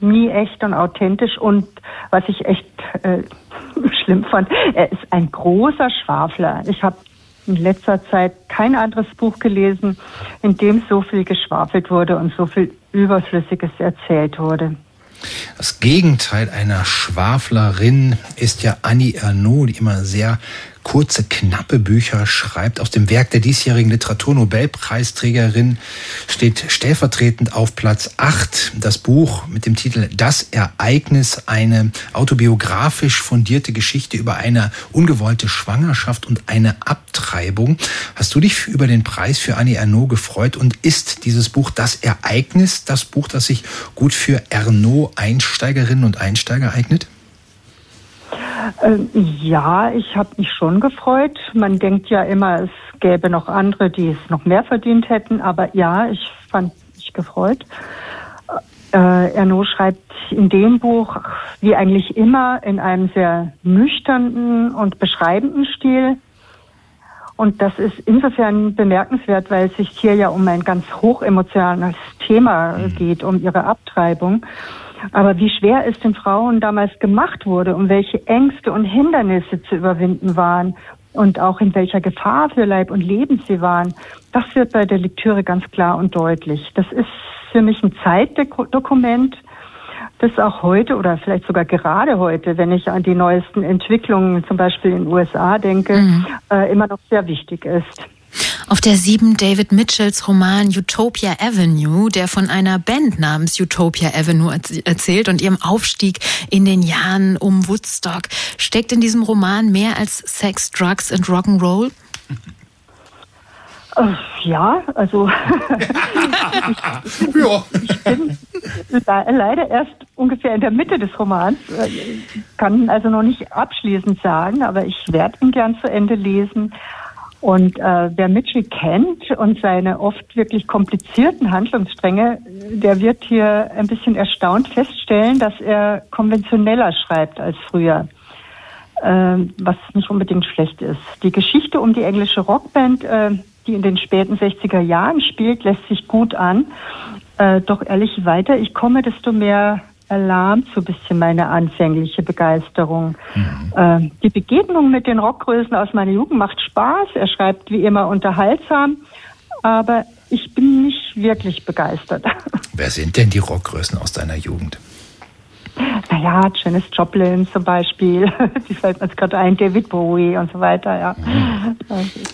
nie echt und authentisch. Und was ich echt äh, schlimm fand, er ist ein großer Schwafler. Ich habe in letzter Zeit kein anderes Buch gelesen, in dem so viel geschwafelt wurde und so viel Überflüssiges erzählt wurde. Das Gegenteil einer Schwaflerin ist ja Annie Ernaux, die immer sehr kurze, knappe Bücher schreibt. Aus dem Werk der diesjährigen Literaturnobelpreisträgerin steht stellvertretend auf Platz 8 das Buch mit dem Titel Das Ereignis, eine autobiografisch fundierte Geschichte über eine ungewollte Schwangerschaft und eine Abtreibung. Hast du dich über den Preis für Annie Ernaux gefreut und ist dieses Buch Das Ereignis, das Buch, das sich gut für Ernaux Einsteigerinnen und Einsteiger eignet? Ähm, ja, ich habe mich schon gefreut. Man denkt ja immer, es gäbe noch andere, die es noch mehr verdient hätten. Aber ja, ich fand mich gefreut. Äh, Erno schreibt in dem Buch, wie eigentlich immer, in einem sehr nüchternen und beschreibenden Stil. Und das ist insofern bemerkenswert, weil es sich hier ja um ein ganz hochemotionales Thema mhm. geht, um ihre Abtreibung. Aber wie schwer es den Frauen damals gemacht wurde, um welche Ängste und Hindernisse zu überwinden waren und auch in welcher Gefahr für Leib und Leben sie waren, das wird bei der Lektüre ganz klar und deutlich. Das ist für mich ein Zeitdokument, das auch heute oder vielleicht sogar gerade heute, wenn ich an die neuesten Entwicklungen zum Beispiel in den USA denke, mhm. äh, immer noch sehr wichtig ist. Auf der sieben David Mitchells Roman Utopia Avenue, der von einer Band namens Utopia Avenue erzählt und ihrem Aufstieg in den Jahren um Woodstock, steckt in diesem Roman mehr als Sex, Drugs und Rock'n'Roll? Äh, ja, also ja. ich bin leider erst ungefähr in der Mitte des Romans, äh, kann also noch nicht abschließend sagen, aber ich werde ihn gern zu Ende lesen. Und äh, wer Mitchell kennt und seine oft wirklich komplizierten Handlungsstränge, der wird hier ein bisschen erstaunt feststellen, dass er konventioneller schreibt als früher, äh, was nicht unbedingt schlecht ist. Die Geschichte um die englische Rockband äh, die in den späten 60er Jahren spielt, lässt sich gut an. Äh, doch ehrlich weiter, ich komme, desto mehr erlahmt so ein bisschen meine anfängliche Begeisterung. Mhm. Äh, die Begegnung mit den Rockgrößen aus meiner Jugend macht Spaß. Er schreibt wie immer unterhaltsam, aber ich bin nicht wirklich begeistert. Wer sind denn die Rockgrößen aus deiner Jugend? Naja, Janis Joplin zum Beispiel, die fällt mir jetzt gerade ein, David Bowie und so weiter, ja. Mhm.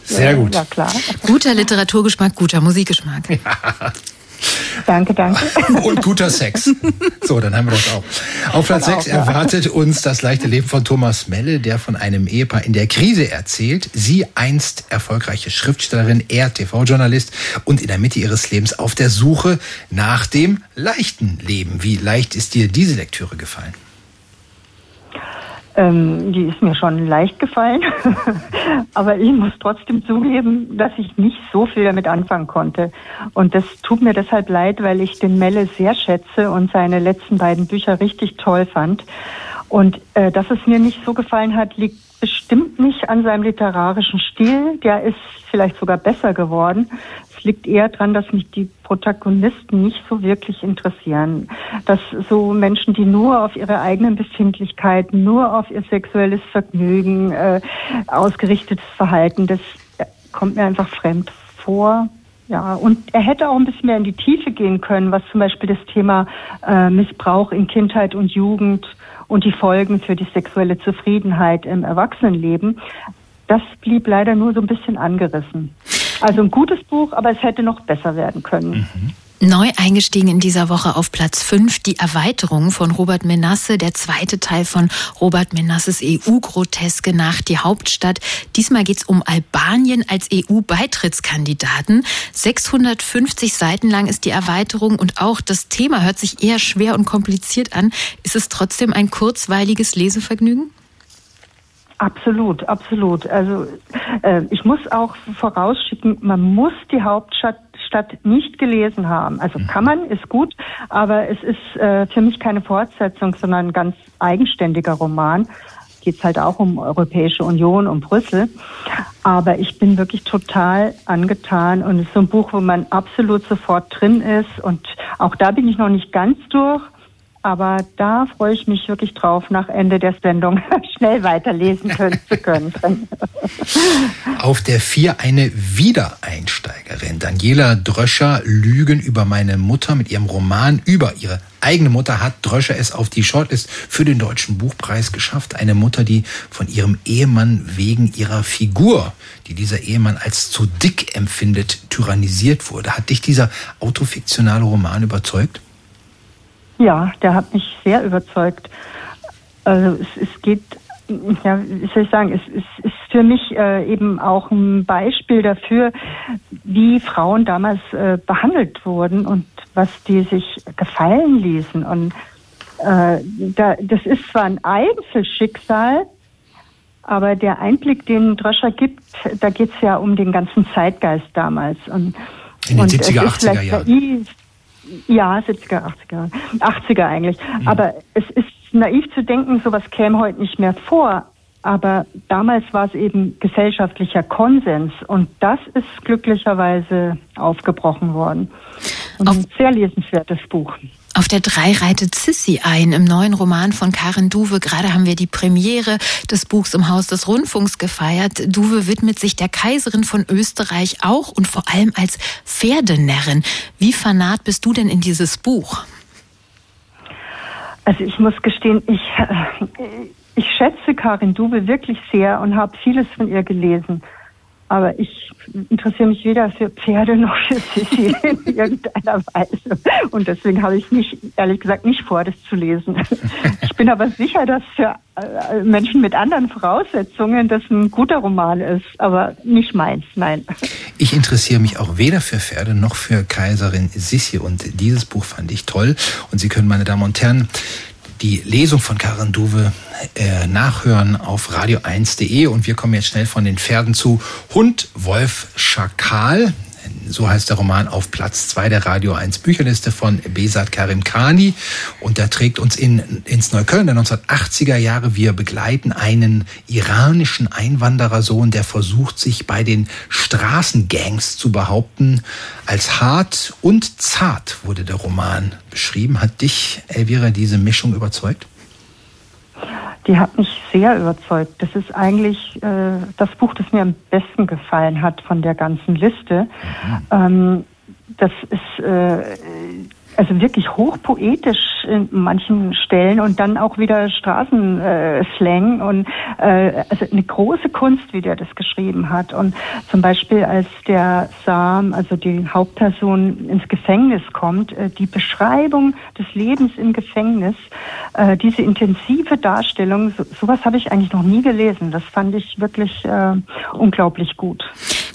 Sehr gut. Ja, klar. Guter Literaturgeschmack, guter Musikgeschmack. Ja. Danke, danke. Und guter Sex. So, dann haben wir das auch. Auf Platz 6 ja. erwartet uns das leichte Leben von Thomas Melle, der von einem Ehepaar in der Krise erzählt. Sie einst erfolgreiche Schriftstellerin, er TV-Journalist und in der Mitte ihres Lebens auf der Suche nach dem leichten Leben. Wie leicht ist dir diese Lektüre gefallen? Ähm, die ist mir schon leicht gefallen, aber ich muss trotzdem zugeben, dass ich nicht so viel damit anfangen konnte. Und das tut mir deshalb leid, weil ich den Melle sehr schätze und seine letzten beiden Bücher richtig toll fand. Und äh, dass es mir nicht so gefallen hat, liegt bestimmt nicht an seinem literarischen Stil. Der ist vielleicht sogar besser geworden, liegt eher daran, dass mich die Protagonisten nicht so wirklich interessieren. Dass so Menschen, die nur auf ihre eigenen Befindlichkeiten, nur auf ihr sexuelles Vergnügen äh, ausgerichtetes Verhalten, das kommt mir einfach fremd vor. Ja, und er hätte auch ein bisschen mehr in die Tiefe gehen können, was zum Beispiel das Thema äh, Missbrauch in Kindheit und Jugend und die Folgen für die sexuelle Zufriedenheit im Erwachsenenleben. Das blieb leider nur so ein bisschen angerissen. Also ein gutes Buch, aber es hätte noch besser werden können. Mhm. Neu eingestiegen in dieser Woche auf Platz 5 die Erweiterung von Robert Menasse, der zweite Teil von Robert Menasses EU-Groteske nach die Hauptstadt. Diesmal geht es um Albanien als EU-Beitrittskandidaten. 650 Seiten lang ist die Erweiterung und auch das Thema hört sich eher schwer und kompliziert an. Ist es trotzdem ein kurzweiliges Lesevergnügen? Absolut, absolut. Also äh, ich muss auch vorausschicken, man muss die Hauptstadt Stadt nicht gelesen haben. Also mhm. kann man, ist gut, aber es ist äh, für mich keine Fortsetzung, sondern ein ganz eigenständiger Roman. Geht es halt auch um Europäische Union, um Brüssel. Aber ich bin wirklich total angetan und es ist so ein Buch, wo man absolut sofort drin ist. Und auch da bin ich noch nicht ganz durch. Aber da freue ich mich wirklich drauf, nach Ende der Sendung schnell weiterlesen können, zu können. Auf der vier eine Wiedereinsteigerin. Daniela Dröscher, Lügen über meine Mutter mit ihrem Roman über ihre eigene Mutter hat Dröscher es auf die Shortlist für den Deutschen Buchpreis geschafft. Eine Mutter, die von ihrem Ehemann wegen ihrer Figur, die dieser Ehemann als zu dick empfindet, tyrannisiert wurde. Hat dich dieser autofiktionale Roman überzeugt? Ja, der hat mich sehr überzeugt. Also es, es geht, ja, wie soll ich sagen, es, es ist für mich äh, eben auch ein Beispiel dafür, wie Frauen damals äh, behandelt wurden und was die sich gefallen ließen. Und äh, da, das ist zwar ein Einzelschicksal, Aber der Einblick, den Dröscher gibt, da geht es ja um den ganzen Zeitgeist damals. Und, In den 70er, 80er Jahren. Ja, 70er, 80er, 80er eigentlich. Mhm. Aber es ist naiv zu denken, sowas käme heute nicht mehr vor. Aber damals war es eben gesellschaftlicher Konsens und das ist glücklicherweise aufgebrochen worden. Und ein sehr lesenswertes Buch. Auf der 3 reitet Sissy ein im neuen Roman von Karin Duwe. Gerade haben wir die Premiere des Buchs im Haus des Rundfunks gefeiert. Duwe widmet sich der Kaiserin von Österreich auch und vor allem als Pferdenärrin. Wie fanat bist du denn in dieses Buch? Also ich muss gestehen, ich, äh, ich schätze Karin Dube wirklich sehr und habe vieles von ihr gelesen. Aber ich interessiere mich weder für Pferde noch für Sissi in irgendeiner Weise. Und deswegen habe ich nicht, ehrlich gesagt, nicht vor, das zu lesen. Ich bin aber sicher, dass für äh, Menschen mit anderen Voraussetzungen das ein guter Roman ist, aber nicht meins, nein. Ich interessiere mich auch weder für Pferde noch für Kaiserin Sissi und dieses Buch fand ich toll. Und Sie können, meine Damen und Herren, die Lesung von Karin Duwe äh, nachhören auf radio1.de und wir kommen jetzt schnell von den Pferden zu Hund, Wolf, Schakal so heißt der Roman, auf Platz zwei der Radio 1 Bücherliste von Besat Karim Khani. Und da trägt uns in, ins Neukölln der 1980er Jahre. Wir begleiten einen iranischen Einwanderersohn, der versucht, sich bei den Straßengangs zu behaupten. Als hart und zart wurde der Roman beschrieben. Hat dich, Elvira, diese Mischung überzeugt? Die hat mich sehr überzeugt. Das ist eigentlich äh, das Buch, das mir am besten gefallen hat von der ganzen Liste. Mhm. Ähm, das ist äh, also wirklich hochpoetisch in manchen Stellen und dann auch wieder Straßenslang und äh, also eine große Kunst, wie der das geschrieben hat. Und zum Beispiel als der Sam, also die Hauptperson ins Gefängnis kommt, äh, die Beschreibung des Lebens im Gefängnis, äh, diese intensive Darstellung, so, sowas habe ich eigentlich noch nie gelesen. Das fand ich wirklich äh, unglaublich gut.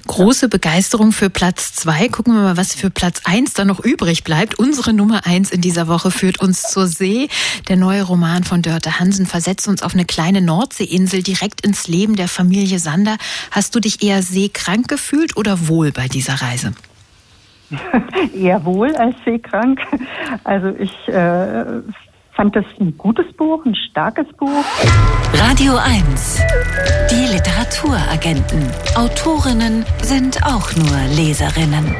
Große Begeisterung für Platz zwei. Gucken wir mal, was für Platz eins da noch übrig bleibt. Unsere Nummer eins in dieser Woche führt uns zur See. Der neue Roman von Dörte Hansen versetzt uns auf eine kleine Nordseeinsel direkt ins Leben der Familie Sander. Hast du dich eher seekrank gefühlt oder wohl bei dieser Reise? eher wohl als seekrank. Also ich äh, fand das ein gutes Buch, ein starkes Buch. Radio 1. Die Literaturagenten. Autorinnen sind auch nur Leserinnen.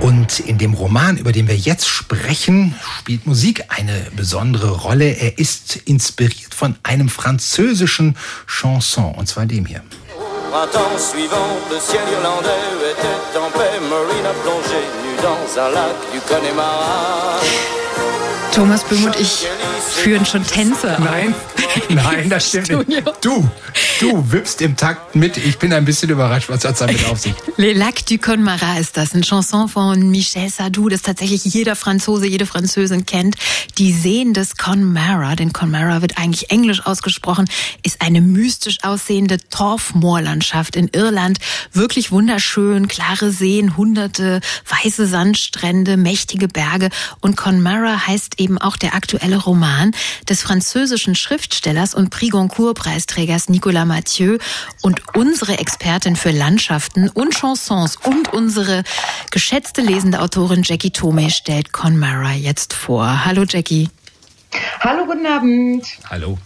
Und in dem Roman, über den wir jetzt sprechen, spielt Musik eine besondere Rolle. Er ist inspiriert von einem französischen Chanson, und zwar dem hier. Printemps suivant, le ciel irlandais était en paix. Marina plongée nue dans un lac du Connemara. Thomas Böhm und ich führen schon Tänze. Nein, nein, das stimmt nicht. Du, du wippst im Takt mit. Ich bin ein bisschen überrascht, was das damit auf sich. Le Lac du Connemara ist das, eine Chanson von Michel Sardou, das tatsächlich jeder Franzose, jede Französin kennt. Die Seen des Connemara, denn Connemara wird eigentlich englisch ausgesprochen, ist eine mystisch aussehende Torfmoorlandschaft in Irland. Wirklich wunderschön, klare Seen, hunderte weiße Sandstrände, mächtige Berge und Connemara heißt eben auch der aktuelle Roman des französischen Schriftstellers und Prix Goncourt-Preisträgers Nicolas Mathieu und unsere Expertin für Landschaften und Chansons und unsere geschätzte lesende Autorin Jackie Tome stellt Conmara jetzt vor. Hallo Jackie. Hallo, guten Abend. Hallo.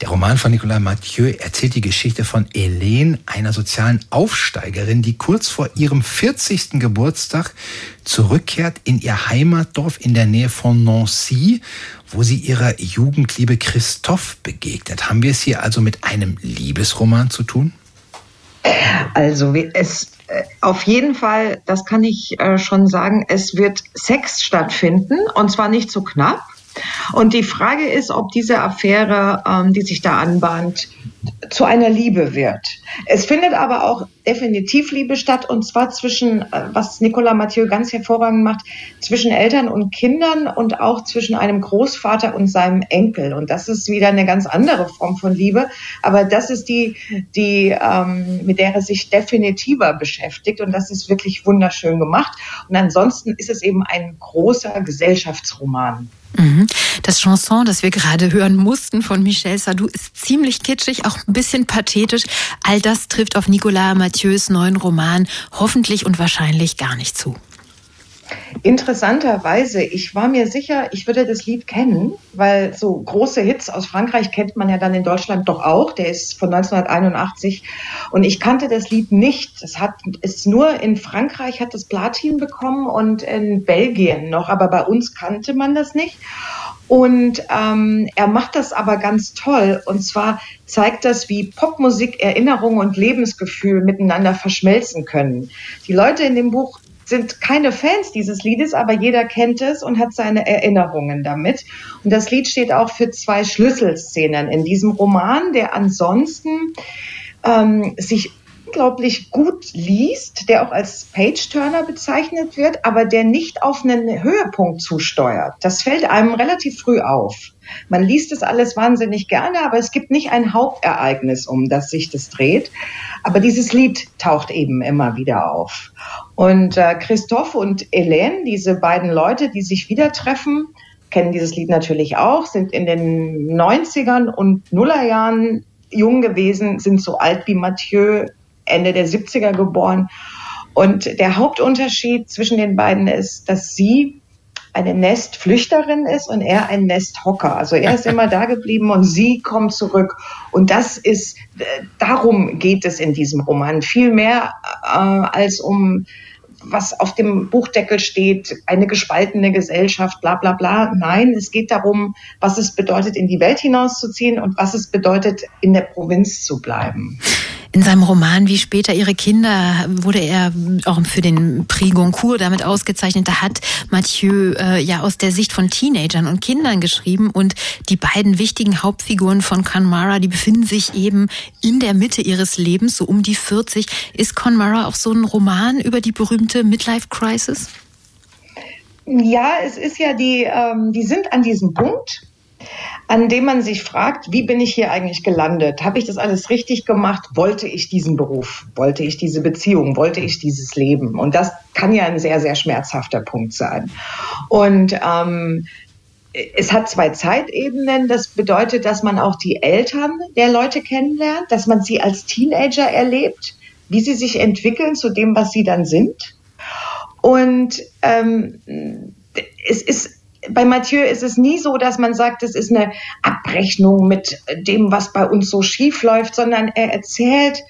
Der Roman von Nicolas Mathieu erzählt die Geschichte von Helene, einer sozialen Aufsteigerin, die kurz vor ihrem 40. Geburtstag zurückkehrt in ihr Heimatdorf in der Nähe von Nancy, wo sie ihrer Jugendliebe Christophe begegnet. Haben wir es hier also mit einem Liebesroman zu tun? Also es äh, auf jeden Fall, das kann ich äh, schon sagen, es wird Sex stattfinden und zwar nicht so knapp. Und die Frage ist, ob diese Affäre, ähm, die sich da anbahnt, zu einer Liebe wird. Es findet aber auch definitiv Liebe statt und zwar zwischen, äh, was Nicolas Mathieu ganz hervorragend macht, zwischen Eltern und Kindern und auch zwischen einem Großvater und seinem Enkel. Und das ist wieder eine ganz andere Form von Liebe, aber das ist die, die ähm, mit der er sich definitiver beschäftigt und das ist wirklich wunderschön gemacht. Und ansonsten ist es eben ein großer Gesellschaftsroman. Mhm. Das Chanson, das wir gerade hören mussten von Michel Sardou, ist ziemlich kitschig, auch auch ein bisschen pathetisch. All das trifft auf Nicolas Mathieu's neuen Roman hoffentlich und wahrscheinlich gar nicht zu. Interessanterweise, ich war mir sicher, ich würde das Lied kennen, weil so große Hits aus Frankreich kennt man ja dann in Deutschland doch auch. Der ist von 1981 und ich kannte das Lied nicht. Es hat ist nur in Frankreich hat es Platin bekommen und in Belgien noch, aber bei uns kannte man das nicht. Und ähm, er macht das aber ganz toll. Und zwar zeigt das, wie Popmusik, Erinnerung und Lebensgefühl miteinander verschmelzen können. Die Leute in dem Buch sind keine Fans dieses Liedes, aber jeder kennt es und hat seine Erinnerungen damit. Und das Lied steht auch für zwei Schlüsselszenen in diesem Roman, der ansonsten ähm, sich unglaublich gut liest, der auch als Page-Turner bezeichnet wird, aber der nicht auf einen Höhepunkt zusteuert. Das fällt einem relativ früh auf. Man liest es alles wahnsinnig gerne, aber es gibt nicht ein Hauptereignis, um das sich das dreht. Aber dieses Lied taucht eben immer wieder auf. Und äh, Christoph und Hélène, diese beiden Leute, die sich wieder treffen, kennen dieses Lied natürlich auch, sind in den 90ern und Nullerjahren jung gewesen, sind so alt wie Mathieu, Ende der 70er geboren. Und der Hauptunterschied zwischen den beiden ist, dass sie eine Nestflüchterin ist und er ein Nesthocker. Also er ist immer da geblieben und sie kommt zurück. Und das ist, äh, darum geht es in diesem Roman. Viel mehr äh, als um was auf dem Buchdeckel steht, eine gespaltene Gesellschaft, bla bla bla. Nein, es geht darum, was es bedeutet, in die Welt hinauszuziehen und was es bedeutet, in der Provinz zu bleiben. In seinem Roman Wie später ihre Kinder wurde er auch für den Prix Goncourt damit ausgezeichnet. Da hat Mathieu äh, ja aus der Sicht von Teenagern und Kindern geschrieben und die beiden wichtigen Hauptfiguren von Conmara, die befinden sich eben in der Mitte ihres Lebens, so um die 40. Ist Conmara auch so ein Roman über die berühmte Midlife Crisis? Ja, es ist ja die, ähm, die sind an diesem Punkt an dem man sich fragt, wie bin ich hier eigentlich gelandet? Habe ich das alles richtig gemacht? Wollte ich diesen Beruf? Wollte ich diese Beziehung? Wollte ich dieses Leben? Und das kann ja ein sehr, sehr schmerzhafter Punkt sein. Und ähm, es hat zwei Zeitebenen. Das bedeutet, dass man auch die Eltern der Leute kennenlernt, dass man sie als Teenager erlebt, wie sie sich entwickeln zu dem, was sie dann sind. Und ähm, es ist bei Mathieu ist es nie so, dass man sagt, es ist eine Abrechnung mit dem, was bei uns so schief läuft, sondern er erzählt,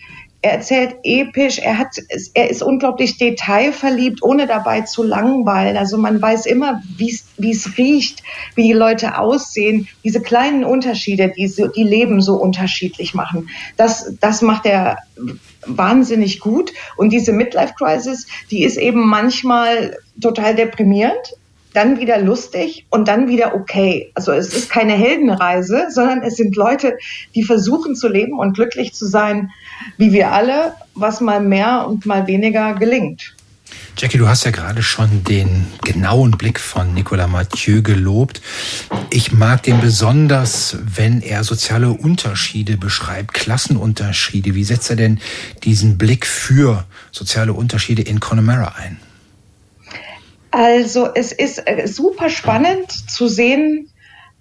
er erzählt episch, er hat, er ist unglaublich detailverliebt, ohne dabei zu langweilen. Also man weiß immer, wie es riecht, wie die Leute aussehen, diese kleinen Unterschiede, die so, die Leben so unterschiedlich machen. Das, das macht er wahnsinnig gut. Und diese Midlife Crisis, die ist eben manchmal total deprimierend dann wieder lustig und dann wieder okay. Also es ist keine Heldenreise, sondern es sind Leute, die versuchen zu leben und glücklich zu sein, wie wir alle, was mal mehr und mal weniger gelingt. Jackie, du hast ja gerade schon den genauen Blick von Nicolas Mathieu gelobt. Ich mag den besonders, wenn er soziale Unterschiede beschreibt, Klassenunterschiede. Wie setzt er denn diesen Blick für soziale Unterschiede in Connemara ein? Also es ist äh, super spannend zu sehen,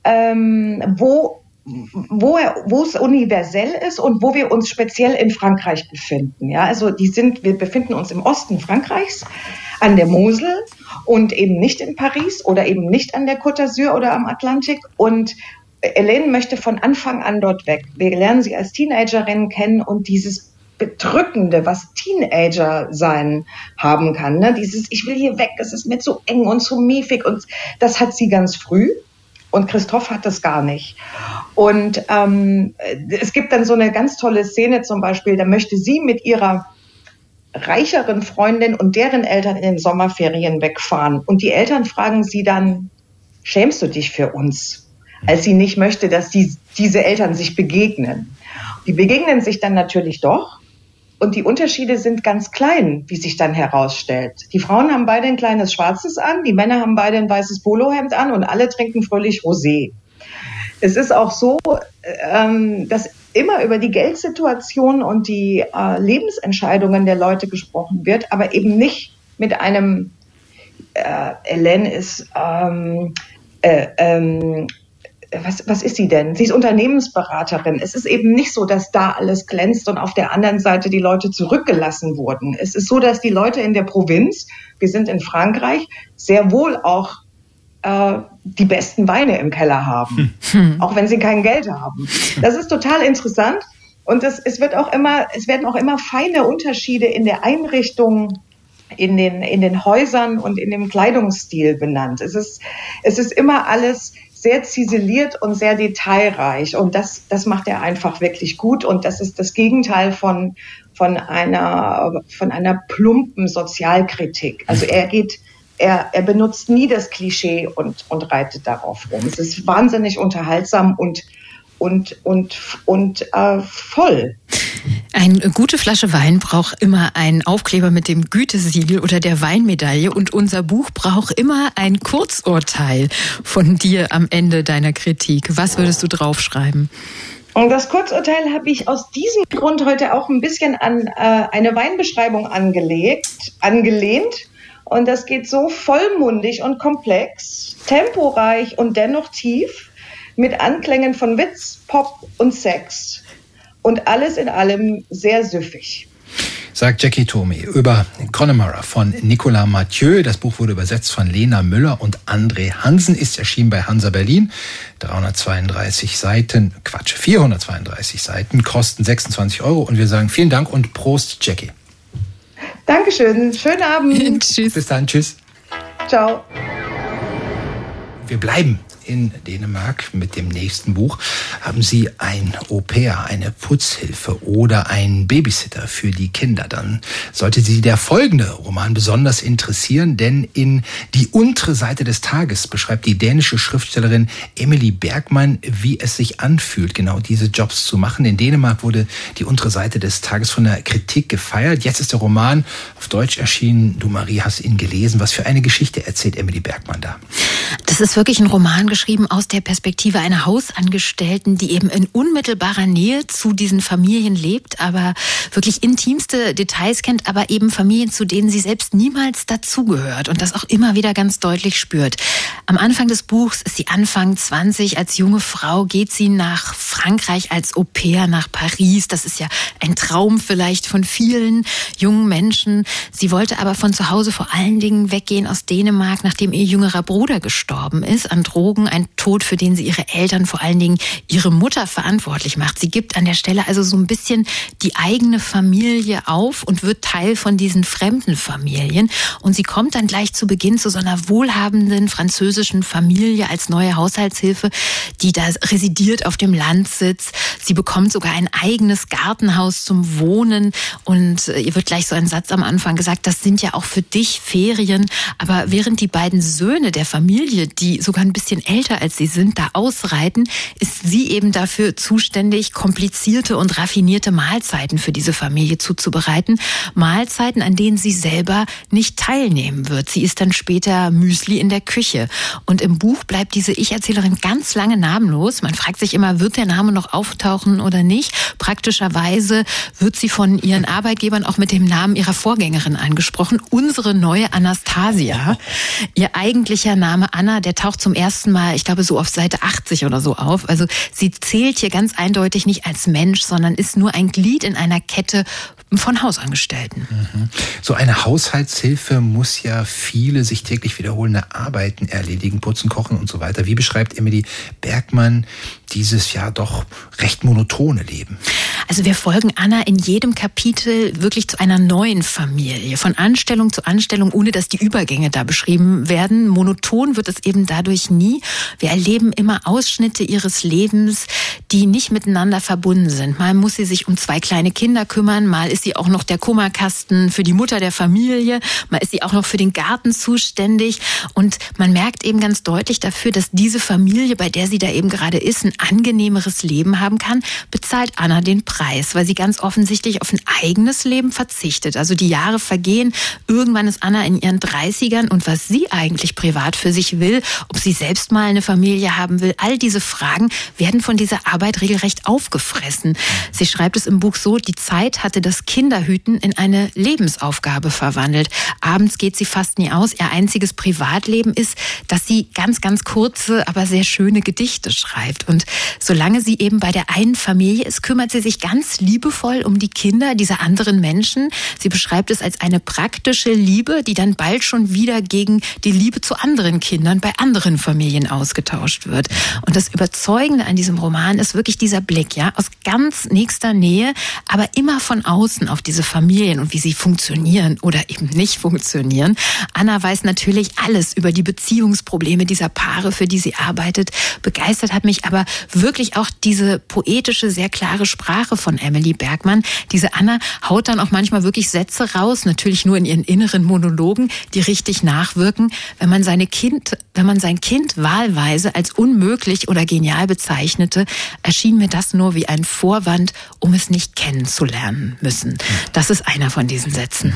ähm, wo wo, es universell ist und wo wir uns speziell in Frankreich befinden. Ja, also die sind, wir befinden uns im Osten Frankreichs an der Mosel und eben nicht in Paris oder eben nicht an der Côte d'Azur oder am Atlantik. Und Helene möchte von Anfang an dort weg. Wir lernen sie als Teenagerin kennen und dieses Bedrückende, was Teenager sein haben kann. Ne? Dieses, ich will hier weg, es ist mir zu eng und zu miefig und das hat sie ganz früh. Und Christoph hat das gar nicht. Und ähm, es gibt dann so eine ganz tolle Szene zum Beispiel, da möchte sie mit ihrer reicheren Freundin und deren Eltern in den Sommerferien wegfahren. Und die Eltern fragen sie dann, schämst du dich für uns? Als sie nicht möchte, dass die, diese Eltern sich begegnen. Die begegnen sich dann natürlich doch. Und die Unterschiede sind ganz klein, wie sich dann herausstellt. Die Frauen haben beide ein kleines Schwarzes an, die Männer haben beide ein weißes Polohemd an und alle trinken fröhlich Rosé. Es ist auch so, ähm, dass immer über die Geldsituation und die äh, Lebensentscheidungen der Leute gesprochen wird, aber eben nicht mit einem äh, Hélène ist ähm, äh, ähm, was, was ist sie denn? Sie ist Unternehmensberaterin. Es ist eben nicht so, dass da alles glänzt und auf der anderen Seite die Leute zurückgelassen wurden. Es ist so, dass die Leute in der Provinz, wir sind in Frankreich, sehr wohl auch äh, die besten Weine im Keller haben, hm. auch wenn sie kein Geld haben. Das ist total interessant. Und es, es wird auch immer, es werden auch immer feine Unterschiede in der Einrichtung in den, in den Häusern und in dem Kleidungsstil benannt. Es ist, es ist immer alles sehr ziseliert und sehr detailreich. Und das, das macht er einfach wirklich gut. Und das ist das Gegenteil von, von einer, von einer plumpen Sozialkritik. Also er geht, er, er benutzt nie das Klischee und, und reitet darauf rum. Es ist wahnsinnig unterhaltsam und, und, und, und äh, voll. Eine gute Flasche Wein braucht immer einen Aufkleber mit dem Gütesiegel oder der Weinmedaille und unser Buch braucht immer ein Kurzurteil von dir am Ende deiner Kritik. Was würdest du draufschreiben? Und das Kurzurteil habe ich aus diesem Grund heute auch ein bisschen an äh, eine Weinbeschreibung angelegt, angelehnt. Und das geht so vollmundig und komplex, temporeich und dennoch tief, mit Anklängen von Witz, Pop und Sex und alles in allem sehr süffig. Sagt Jackie Tomi über Connemara von Nicolas Mathieu. Das Buch wurde übersetzt von Lena Müller und André Hansen, ist erschienen bei Hansa Berlin. 332 Seiten, Quatsch, 432 Seiten, kosten 26 Euro. Und wir sagen vielen Dank und Prost, Jackie. Dankeschön. Schönen Abend. tschüss. Bis dann. Tschüss. Ciao. Wir bleiben in Dänemark mit dem nächsten Buch haben Sie ein Au-pair, eine Putzhilfe oder einen Babysitter für die Kinder. Dann sollte Sie der folgende Roman besonders interessieren, denn in Die untere Seite des Tages beschreibt die dänische Schriftstellerin Emily Bergmann, wie es sich anfühlt, genau diese Jobs zu machen. In Dänemark wurde die untere Seite des Tages von der Kritik gefeiert. Jetzt ist der Roman auf Deutsch erschienen. Du, Marie, hast ihn gelesen. Was für eine Geschichte erzählt Emily Bergmann da? Das ist wirklich ein Roman geschrieben aus der Perspektive einer Hausangestellten, die eben in unmittelbarer Nähe zu diesen Familien lebt, aber wirklich intimste Details kennt, aber eben Familien, zu denen sie selbst niemals dazugehört und das auch immer wieder ganz deutlich spürt. Am Anfang des Buchs ist sie Anfang 20. Als junge Frau geht sie nach Frankreich als Au pair nach Paris. Das ist ja ein Traum vielleicht von vielen jungen Menschen. Sie wollte aber von zu Hause vor allen Dingen weggehen aus Dänemark, nachdem ihr jüngerer Bruder gestorben ist an Drogen Drogen, ein Tod, für den sie ihre Eltern, vor allen Dingen ihre Mutter verantwortlich macht. Sie gibt an der Stelle also so ein bisschen die eigene Familie auf und wird Teil von diesen fremden Familien. Und sie kommt dann gleich zu Beginn zu so einer wohlhabenden französischen Familie als neue Haushaltshilfe, die da residiert auf dem Landsitz. Sie bekommt sogar ein eigenes Gartenhaus zum Wohnen und äh, ihr wird gleich so ein Satz am Anfang gesagt, das sind ja auch für dich Ferien. Aber während die beiden Söhne der Familie, die sogar ein bisschen älter als sie sind, da ausreiten, ist sie eben dafür zuständig, komplizierte und raffinierte Mahlzeiten für diese Familie zuzubereiten. Mahlzeiten, an denen sie selber nicht teilnehmen wird. Sie ist dann später Müsli in der Küche. Und im Buch bleibt diese Ich-Erzählerin ganz lange namenlos. Man fragt sich immer, wird der Name noch auftauchen oder nicht? Praktischerweise wird sie von ihren Arbeitgebern auch mit dem Namen ihrer Vorgängerin angesprochen. Unsere neue Anastasia. Ihr eigentlicher Name Anna, der taucht zum ersten Mal mal, ich glaube, so auf Seite 80 oder so auf. Also sie zählt hier ganz eindeutig nicht als Mensch, sondern ist nur ein Glied in einer Kette von Hausangestellten. Mhm. So eine Haushaltshilfe muss ja viele sich täglich wiederholende Arbeiten erledigen, putzen, kochen und so weiter. Wie beschreibt Emily Bergmann dieses ja doch recht monotone Leben? Also wir folgen Anna in jedem Kapitel wirklich zu einer neuen Familie, von Anstellung zu Anstellung, ohne dass die Übergänge da beschrieben werden. Monoton wird es eben dadurch nie. Wir erleben immer Ausschnitte ihres Lebens, die nicht miteinander verbunden sind. Mal muss sie sich um zwei kleine Kinder kümmern, mal ist sie auch noch der Kummerkasten für die Mutter der Familie, mal ist sie auch noch für den Garten zuständig und man merkt eben ganz deutlich dafür, dass diese Familie, bei der sie da eben gerade ist, ein angenehmeres Leben haben kann, bezahlt Anna den Preis, weil sie ganz offensichtlich auf ein eigenes Leben verzichtet. Also die Jahre vergehen, irgendwann ist Anna in ihren 30ern und was sie eigentlich privat für sich will, ob sie selbst mal eine Familie haben will, all diese Fragen werden von dieser Arbeit regelrecht aufgefressen. Sie schreibt es im Buch so, die Zeit hatte das Kinderhüten in eine Lebensaufgabe verwandelt. Abends geht sie fast nie aus. Ihr einziges Privatleben ist, dass sie ganz, ganz kurze, aber sehr schöne Gedichte schreibt. Und solange sie eben bei der einen Familie ist, kümmert sie sich ganz liebevoll um die Kinder dieser anderen Menschen. Sie beschreibt es als eine praktische Liebe, die dann bald schon wieder gegen die Liebe zu anderen Kindern bei anderen Familien ausgetauscht wird. Und das Überzeugende an diesem Roman ist wirklich dieser Blick, ja, aus ganz nächster Nähe, aber immer von außen auf diese Familien und wie sie funktionieren oder eben nicht funktionieren. Anna weiß natürlich alles über die Beziehungsprobleme dieser Paare, für die sie arbeitet. Begeistert hat mich aber wirklich auch diese poetische, sehr klare Sprache von Emily Bergmann. Diese Anna haut dann auch manchmal wirklich Sätze raus, natürlich nur in ihren inneren Monologen, die richtig nachwirken. Wenn man seine Kind, wenn man sein Kind wahlweise als unmöglich oder genial bezeichnete, erschien mir das nur wie ein Vorwand, um es nicht kennenzulernen müssen. Das ist einer von diesen Sätzen.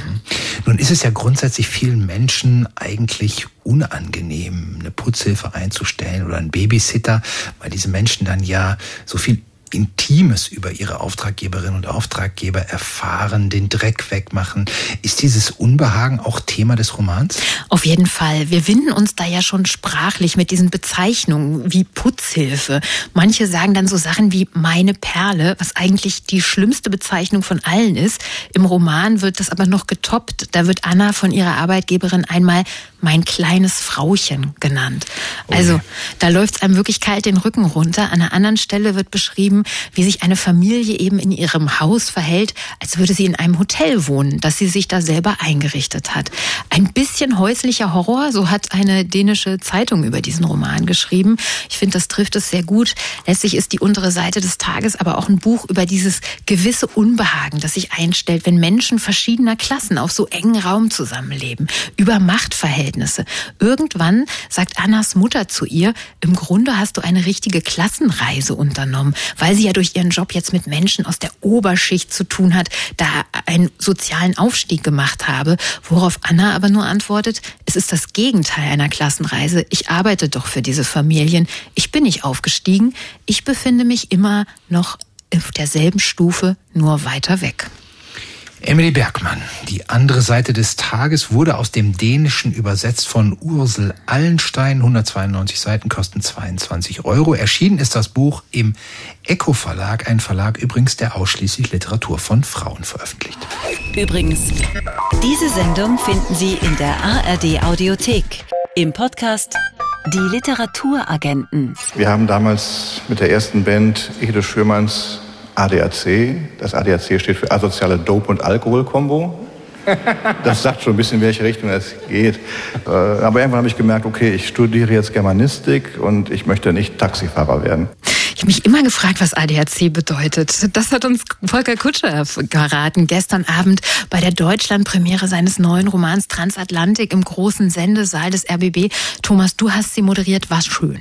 Nun ist es ja grundsätzlich vielen Menschen eigentlich unangenehm, eine Putzhilfe einzustellen oder einen Babysitter, weil diese Menschen dann ja so viel Intimes über ihre Auftraggeberinnen und Auftraggeber erfahren, den Dreck wegmachen. Ist dieses Unbehagen auch Thema des Romans? Auf jeden Fall. Wir winden uns da ja schon sprachlich mit diesen Bezeichnungen wie Putzhilfe. Manche sagen dann so Sachen wie meine Perle, was eigentlich die schlimmste Bezeichnung von allen ist. Im Roman wird das aber noch getoppt. Da wird Anna von ihrer Arbeitgeberin einmal mein kleines Frauchen genannt. Also da läuft es einem wirklich kalt den Rücken runter. An einer anderen Stelle wird beschrieben, wie sich eine Familie eben in ihrem Haus verhält, als würde sie in einem Hotel wohnen, das sie sich da selber eingerichtet hat. Ein bisschen häuslicher Horror, so hat eine dänische Zeitung über diesen Roman geschrieben. Ich finde, das trifft es sehr gut. Letztlich ist die untere Seite des Tages aber auch ein Buch über dieses gewisse Unbehagen, das sich einstellt, wenn Menschen verschiedener Klassen auf so engen Raum zusammenleben, über Machtverhältnisse Verhältnisse. Irgendwann sagt Annas Mutter zu ihr, im Grunde hast du eine richtige Klassenreise unternommen, weil sie ja durch ihren Job jetzt mit Menschen aus der Oberschicht zu tun hat, da einen sozialen Aufstieg gemacht habe, worauf Anna aber nur antwortet, es ist das Gegenteil einer Klassenreise. Ich arbeite doch für diese Familien. Ich bin nicht aufgestiegen. Ich befinde mich immer noch auf derselben Stufe, nur weiter weg. Emily Bergmann, die andere Seite des Tages, wurde aus dem Dänischen übersetzt von Ursel Allenstein. 192 Seiten kosten 22 Euro. Erschienen ist das Buch im Eco Verlag, ein Verlag übrigens, der ausschließlich Literatur von Frauen veröffentlicht. Übrigens, diese Sendung finden Sie in der ARD Audiothek im Podcast Die Literaturagenten. Wir haben damals mit der ersten Band Ede Schürmanns ADAC. Das ADAC steht für asoziale Dope- und Alkohol-Kombo. Das sagt schon ein bisschen, in welche Richtung es geht. Äh, aber irgendwann habe ich gemerkt, okay, ich studiere jetzt Germanistik und ich möchte nicht Taxifahrer werden. Ich habe mich immer gefragt, was ADAC bedeutet. Das hat uns Volker Kutscher geraten gestern Abend bei der Deutschlandpremiere seines neuen Romans Transatlantik im großen Sendesaal des RBB. Thomas, du hast sie moderiert, war schön.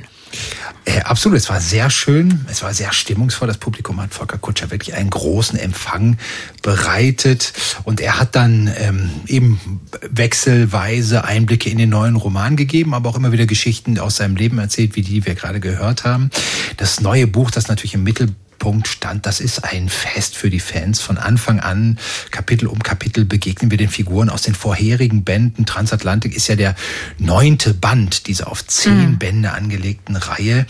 Äh, absolut, es war sehr schön, es war sehr stimmungsvoll. Das Publikum hat Volker Kutscher wirklich einen großen Empfang bereitet und er hat dann ähm, eben wechselweise Einblicke in den neuen Roman gegeben, aber auch immer wieder Geschichten aus seinem Leben erzählt, wie die wir gerade gehört haben. Das neue Buch, das natürlich im Mittelpunkt Punkt stand, das ist ein Fest für die Fans. Von Anfang an, Kapitel um Kapitel, begegnen wir den Figuren aus den vorherigen Bänden. Transatlantik ist ja der neunte Band dieser auf zehn mhm. Bände angelegten Reihe.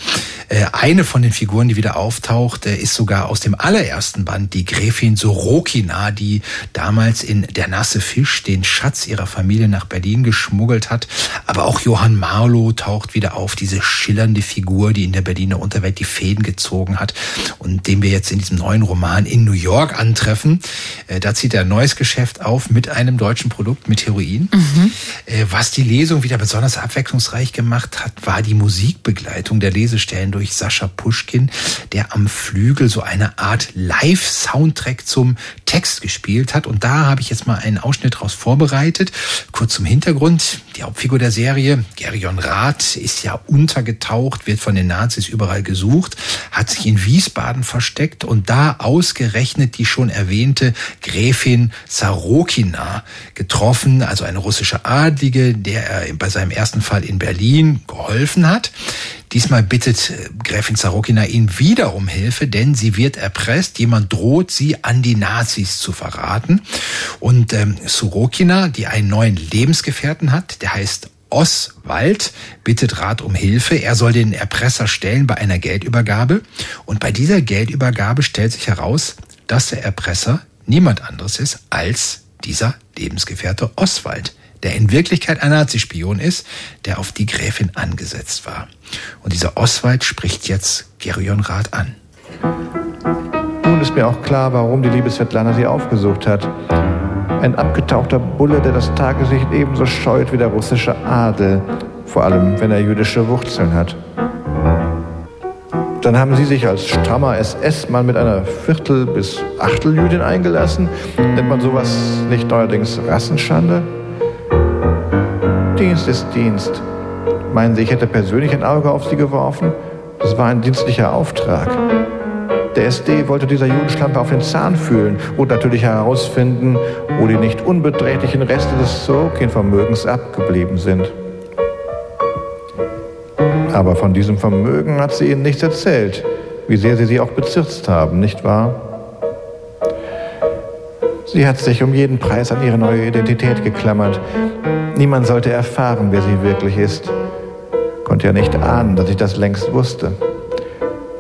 Äh, eine von den Figuren, die wieder auftaucht, ist sogar aus dem allerersten Band, die Gräfin Sorokina, die damals in Der nasse Fisch den Schatz ihrer Familie nach Berlin geschmuggelt hat. Aber auch Johann Marlow taucht wieder auf, diese schillernde Figur, die in der Berliner Unterwelt die Fäden gezogen hat. Und den wir jetzt in diesem neuen Roman in New York antreffen. Äh, da zieht er ein neues Geschäft auf mit einem deutschen Produkt, mit Heroin. Mhm. Äh, was die Lesung wieder besonders abwechslungsreich gemacht hat, war die Musikbegleitung der Lesestellen durch Sascha Puschkin, der am Flügel so eine Art Live-Soundtrack zum Text gespielt hat. Und da habe ich jetzt mal einen Ausschnitt daraus vorbereitet. Kurz zum Hintergrund. Die Hauptfigur der Serie, Gerion Rath, ist ja untergetaucht, wird von den Nazis überall gesucht, hat sich in Wiesbaden versteckt und da ausgerechnet die schon erwähnte Gräfin Sarokina getroffen, also eine russische Adlige, der er bei seinem ersten Fall in Berlin geholfen hat. Diesmal bittet äh, Gräfin Sarokina ihn wieder um Hilfe, denn sie wird erpresst. Jemand droht, sie an die Nazis zu verraten. Und ähm, Sorokina, die einen neuen Lebensgefährten hat, der heißt Oswald bittet Rat um Hilfe. Er soll den Erpresser stellen bei einer Geldübergabe. Und bei dieser Geldübergabe stellt sich heraus, dass der Erpresser niemand anderes ist als dieser Lebensgefährte Oswald der in Wirklichkeit ein Nazispion ist, der auf die Gräfin angesetzt war. Und dieser Oswald spricht jetzt Gerion Rath an. Nun ist mir auch klar, warum die liebe Svetlana sie aufgesucht hat. Ein abgetauchter Bulle, der das Tageslicht ebenso scheut wie der russische Adel, vor allem wenn er jüdische Wurzeln hat. Dann haben Sie sich als strammer SS-Mann mit einer Viertel- bis Achteljüdin eingelassen. Nennt man sowas nicht neuerdings Rassenschande? Dienst ist Dienst. Meinen Sie, ich hätte persönlich ein Auge auf Sie geworfen? Das war ein dienstlicher Auftrag. Der SD wollte dieser Judenschlampe auf den Zahn fühlen und natürlich herausfinden, wo die nicht unbeträchtlichen Reste des Sorokin-Vermögens abgeblieben sind. Aber von diesem Vermögen hat sie ihnen nichts erzählt, wie sehr sie sie auch bezirzt haben, nicht wahr? Sie hat sich um jeden Preis an ihre neue Identität geklammert. Niemand sollte erfahren, wer sie wirklich ist. Konnte ja nicht ahnen, dass ich das längst wusste.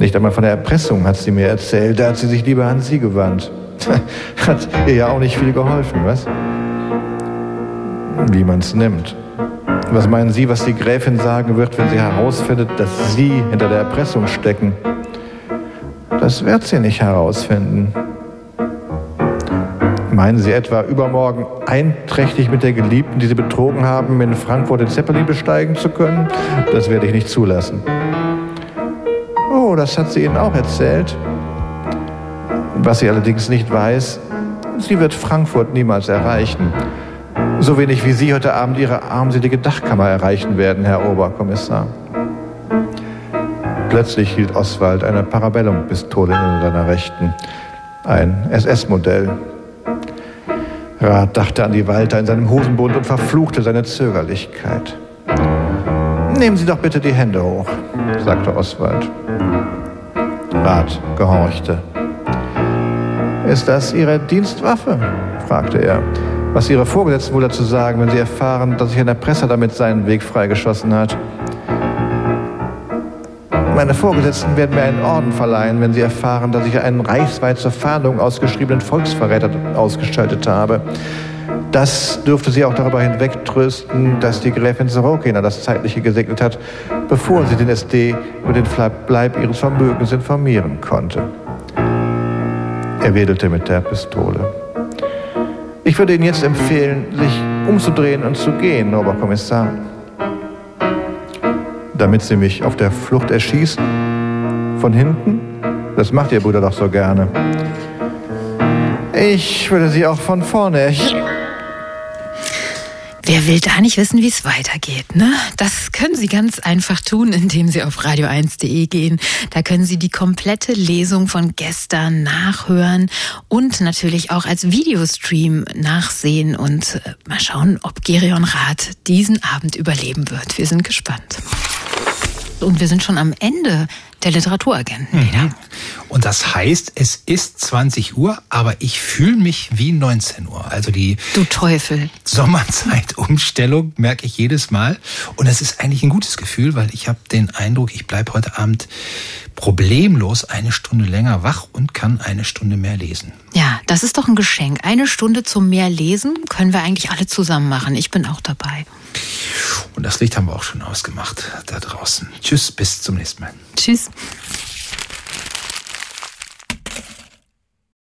Nicht einmal von der Erpressung hat sie mir erzählt, da hat sie sich lieber an sie gewandt. hat ihr ja auch nicht viel geholfen, was? Wie man's nimmt. Was meinen Sie, was die Gräfin sagen wird, wenn sie herausfindet, dass Sie hinter der Erpressung stecken? Das wird sie nicht herausfinden. Meinen Sie etwa übermorgen einträchtig mit der Geliebten, die Sie betrogen haben, in Frankfurt den Zeppelin besteigen zu können? Das werde ich nicht zulassen. Das hat sie Ihnen auch erzählt. Was sie allerdings nicht weiß, sie wird Frankfurt niemals erreichen. So wenig wie Sie heute Abend Ihre armselige Dachkammer erreichen werden, Herr Oberkommissar. Plötzlich hielt Oswald eine Parabellum-Pistole in seiner Rechten. Ein SS-Modell, Rat dachte an die Walter in seinem Hosenbund und verfluchte seine Zögerlichkeit. Nehmen Sie doch bitte die Hände hoch, sagte Oswald. Rat gehorchte. Ist das Ihre Dienstwaffe? fragte er. Was Ihre Vorgesetzten wohl dazu sagen, wenn sie erfahren, dass sich ein Erpresser damit seinen Weg freigeschossen hat? Meine Vorgesetzten werden mir einen Orden verleihen, wenn sie erfahren, dass ich einen reichsweit zur Fahndung ausgeschriebenen Volksverräter ausgestaltet habe. Das dürfte sie auch darüber hinwegtrösten, dass die Gräfin Sorokina das Zeitliche gesegnet hat, bevor sie den SD über den Verbleib ihres Vermögens informieren konnte. Er wedelte mit der Pistole. Ich würde Ihnen jetzt empfehlen, sich umzudrehen und zu gehen, Oberkommissar damit sie mich auf der Flucht erschießen? Von hinten? Das macht ihr Bruder doch so gerne. Ich würde sie auch von vorne erschießen. Wer will da nicht wissen, wie es weitergeht, ne? Das können Sie ganz einfach tun, indem Sie auf radio1.de gehen. Da können Sie die komplette Lesung von gestern nachhören und natürlich auch als Videostream nachsehen und äh, mal schauen, ob Gerion Rath diesen Abend überleben wird. Wir sind gespannt. Und wir sind schon am Ende der Literaturagenten. Mhm. Und das heißt, es ist 20 Uhr, aber ich fühle mich wie 19 Uhr. Also die du Teufel. Sommerzeitumstellung merke ich jedes Mal. Und es ist eigentlich ein gutes Gefühl, weil ich habe den Eindruck, ich bleibe heute Abend problemlos eine Stunde länger wach und kann eine Stunde mehr lesen. Ja, das ist doch ein Geschenk. Eine Stunde zum mehr lesen können wir eigentlich alle zusammen machen. Ich bin auch dabei. Und das Licht haben wir auch schon ausgemacht da draußen. Tschüss, bis zum nächsten Mal. Tschüss.